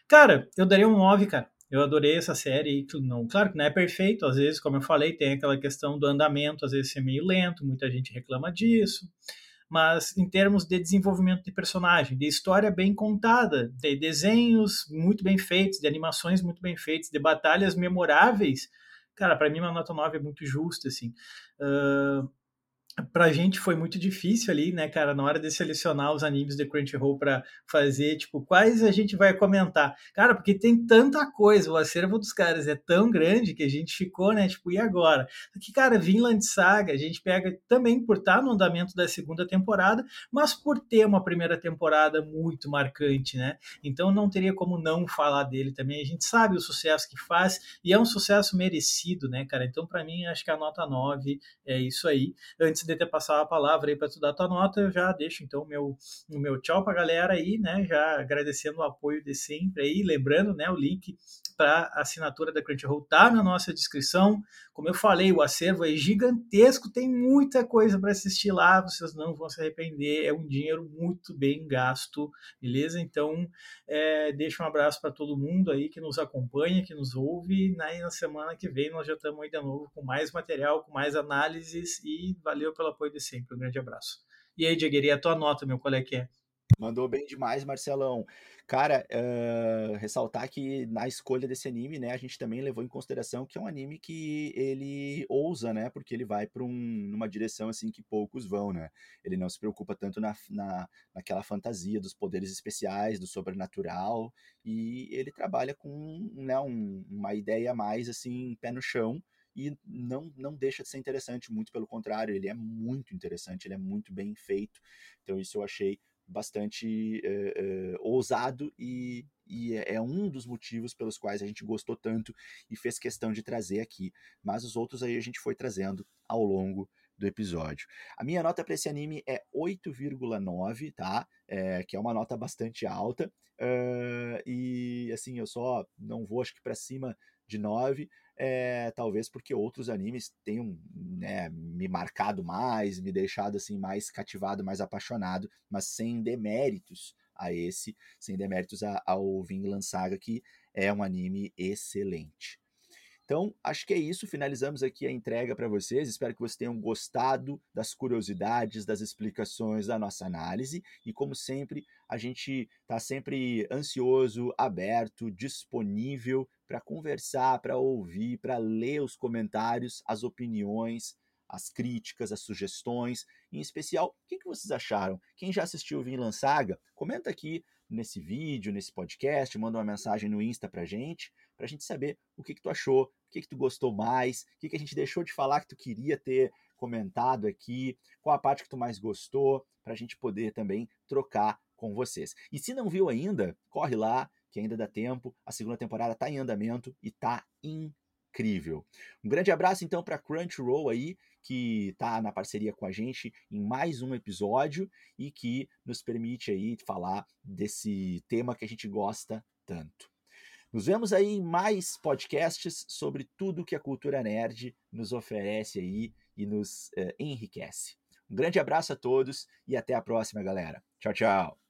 Cara, eu daria um 9, cara. Eu adorei essa série. Não, claro que não é perfeito, às vezes, como eu falei, tem aquela questão do andamento, às vezes é meio lento, muita gente reclama disso. Mas em termos de desenvolvimento de personagem, de história bem contada, de desenhos muito bem feitos, de animações muito bem feitas, de batalhas memoráveis, cara, para mim uma nota 9 é muito justa, assim. Uh, pra gente foi muito difícil ali, né, cara, na hora de selecionar os animes de Crunchyroll para fazer, tipo, quais a gente vai comentar. Cara, porque tem tanta coisa, o acervo dos caras é tão grande que a gente ficou, né, tipo, e agora? Que cara, Vinland Saga, a gente pega também por estar no andamento da segunda temporada, mas por ter uma primeira temporada muito marcante, né? Então não teria como não falar dele também. A gente sabe o sucesso que faz e é um sucesso merecido, né, cara? Então para mim acho que a nota 9 é isso aí. Antes de ter passado a palavra aí para tu dar tua nota, eu já deixo então o meu, o meu tchau para a galera aí, né? Já agradecendo o apoio de sempre aí, lembrando, né, o link para assinatura da Crunchyroll tá na nossa descrição. Como eu falei, o acervo é gigantesco, tem muita coisa para assistir lá, vocês não vão se arrepender, é um dinheiro muito bem gasto, beleza? Então, é, deixa um abraço para todo mundo aí que nos acompanha, que nos ouve, e na semana que vem nós já estamos aí de novo com mais material, com mais análises, e valeu pelo apoio de sempre, um grande abraço. E aí, Diegueira, a tua nota, meu, qual é que é? Mandou bem demais, Marcelão. Cara, uh, ressaltar que na escolha desse anime, né, a gente também levou em consideração que é um anime que ele ousa, né, porque ele vai para um, numa direção assim que poucos vão, né. Ele não se preocupa tanto na, na, naquela fantasia dos poderes especiais, do sobrenatural, e ele trabalha com né, um, uma ideia mais assim pé no chão e não, não deixa de ser interessante, muito pelo contrário, ele é muito interessante, ele é muito bem feito. Então isso eu achei bastante é, é, ousado e, e é, é um dos motivos pelos quais a gente gostou tanto e fez questão de trazer aqui. Mas os outros aí a gente foi trazendo ao longo do episódio. A minha nota para esse anime é 8,9, tá? É, que é uma nota bastante alta. Uh, e assim, eu só não vou, acho que para cima de 9, é, talvez porque outros animes tenham né, me marcado mais, me deixado assim mais cativado, mais apaixonado, mas sem deméritos a esse, sem deméritos ao Vinland Saga, que é um anime excelente. Então, acho que é isso. Finalizamos aqui a entrega para vocês. Espero que vocês tenham gostado das curiosidades, das explicações da nossa análise. E, como sempre, a gente está sempre ansioso, aberto, disponível para conversar, para ouvir, para ler os comentários, as opiniões, as críticas, as sugestões. Em especial, o que, vocês acharam? Quem já assistiu o Vinland Saga, comenta aqui nesse vídeo, nesse podcast, manda uma mensagem no Insta pra gente, pra gente saber o que, que tu achou, o que, que tu gostou mais, o que, que a gente deixou de falar que tu queria ter comentado aqui, qual a parte que tu mais gostou, pra gente poder também trocar com vocês. E se não viu ainda, corre lá, que ainda dá tempo. A segunda temporada está em andamento e tá incrível. Um grande abraço então para Crunchyroll aí, que está na parceria com a gente em mais um episódio e que nos permite aí falar desse tema que a gente gosta tanto. Nos vemos aí em mais podcasts sobre tudo que a cultura nerd nos oferece aí e nos uh, enriquece. Um grande abraço a todos e até a próxima, galera. Tchau, tchau.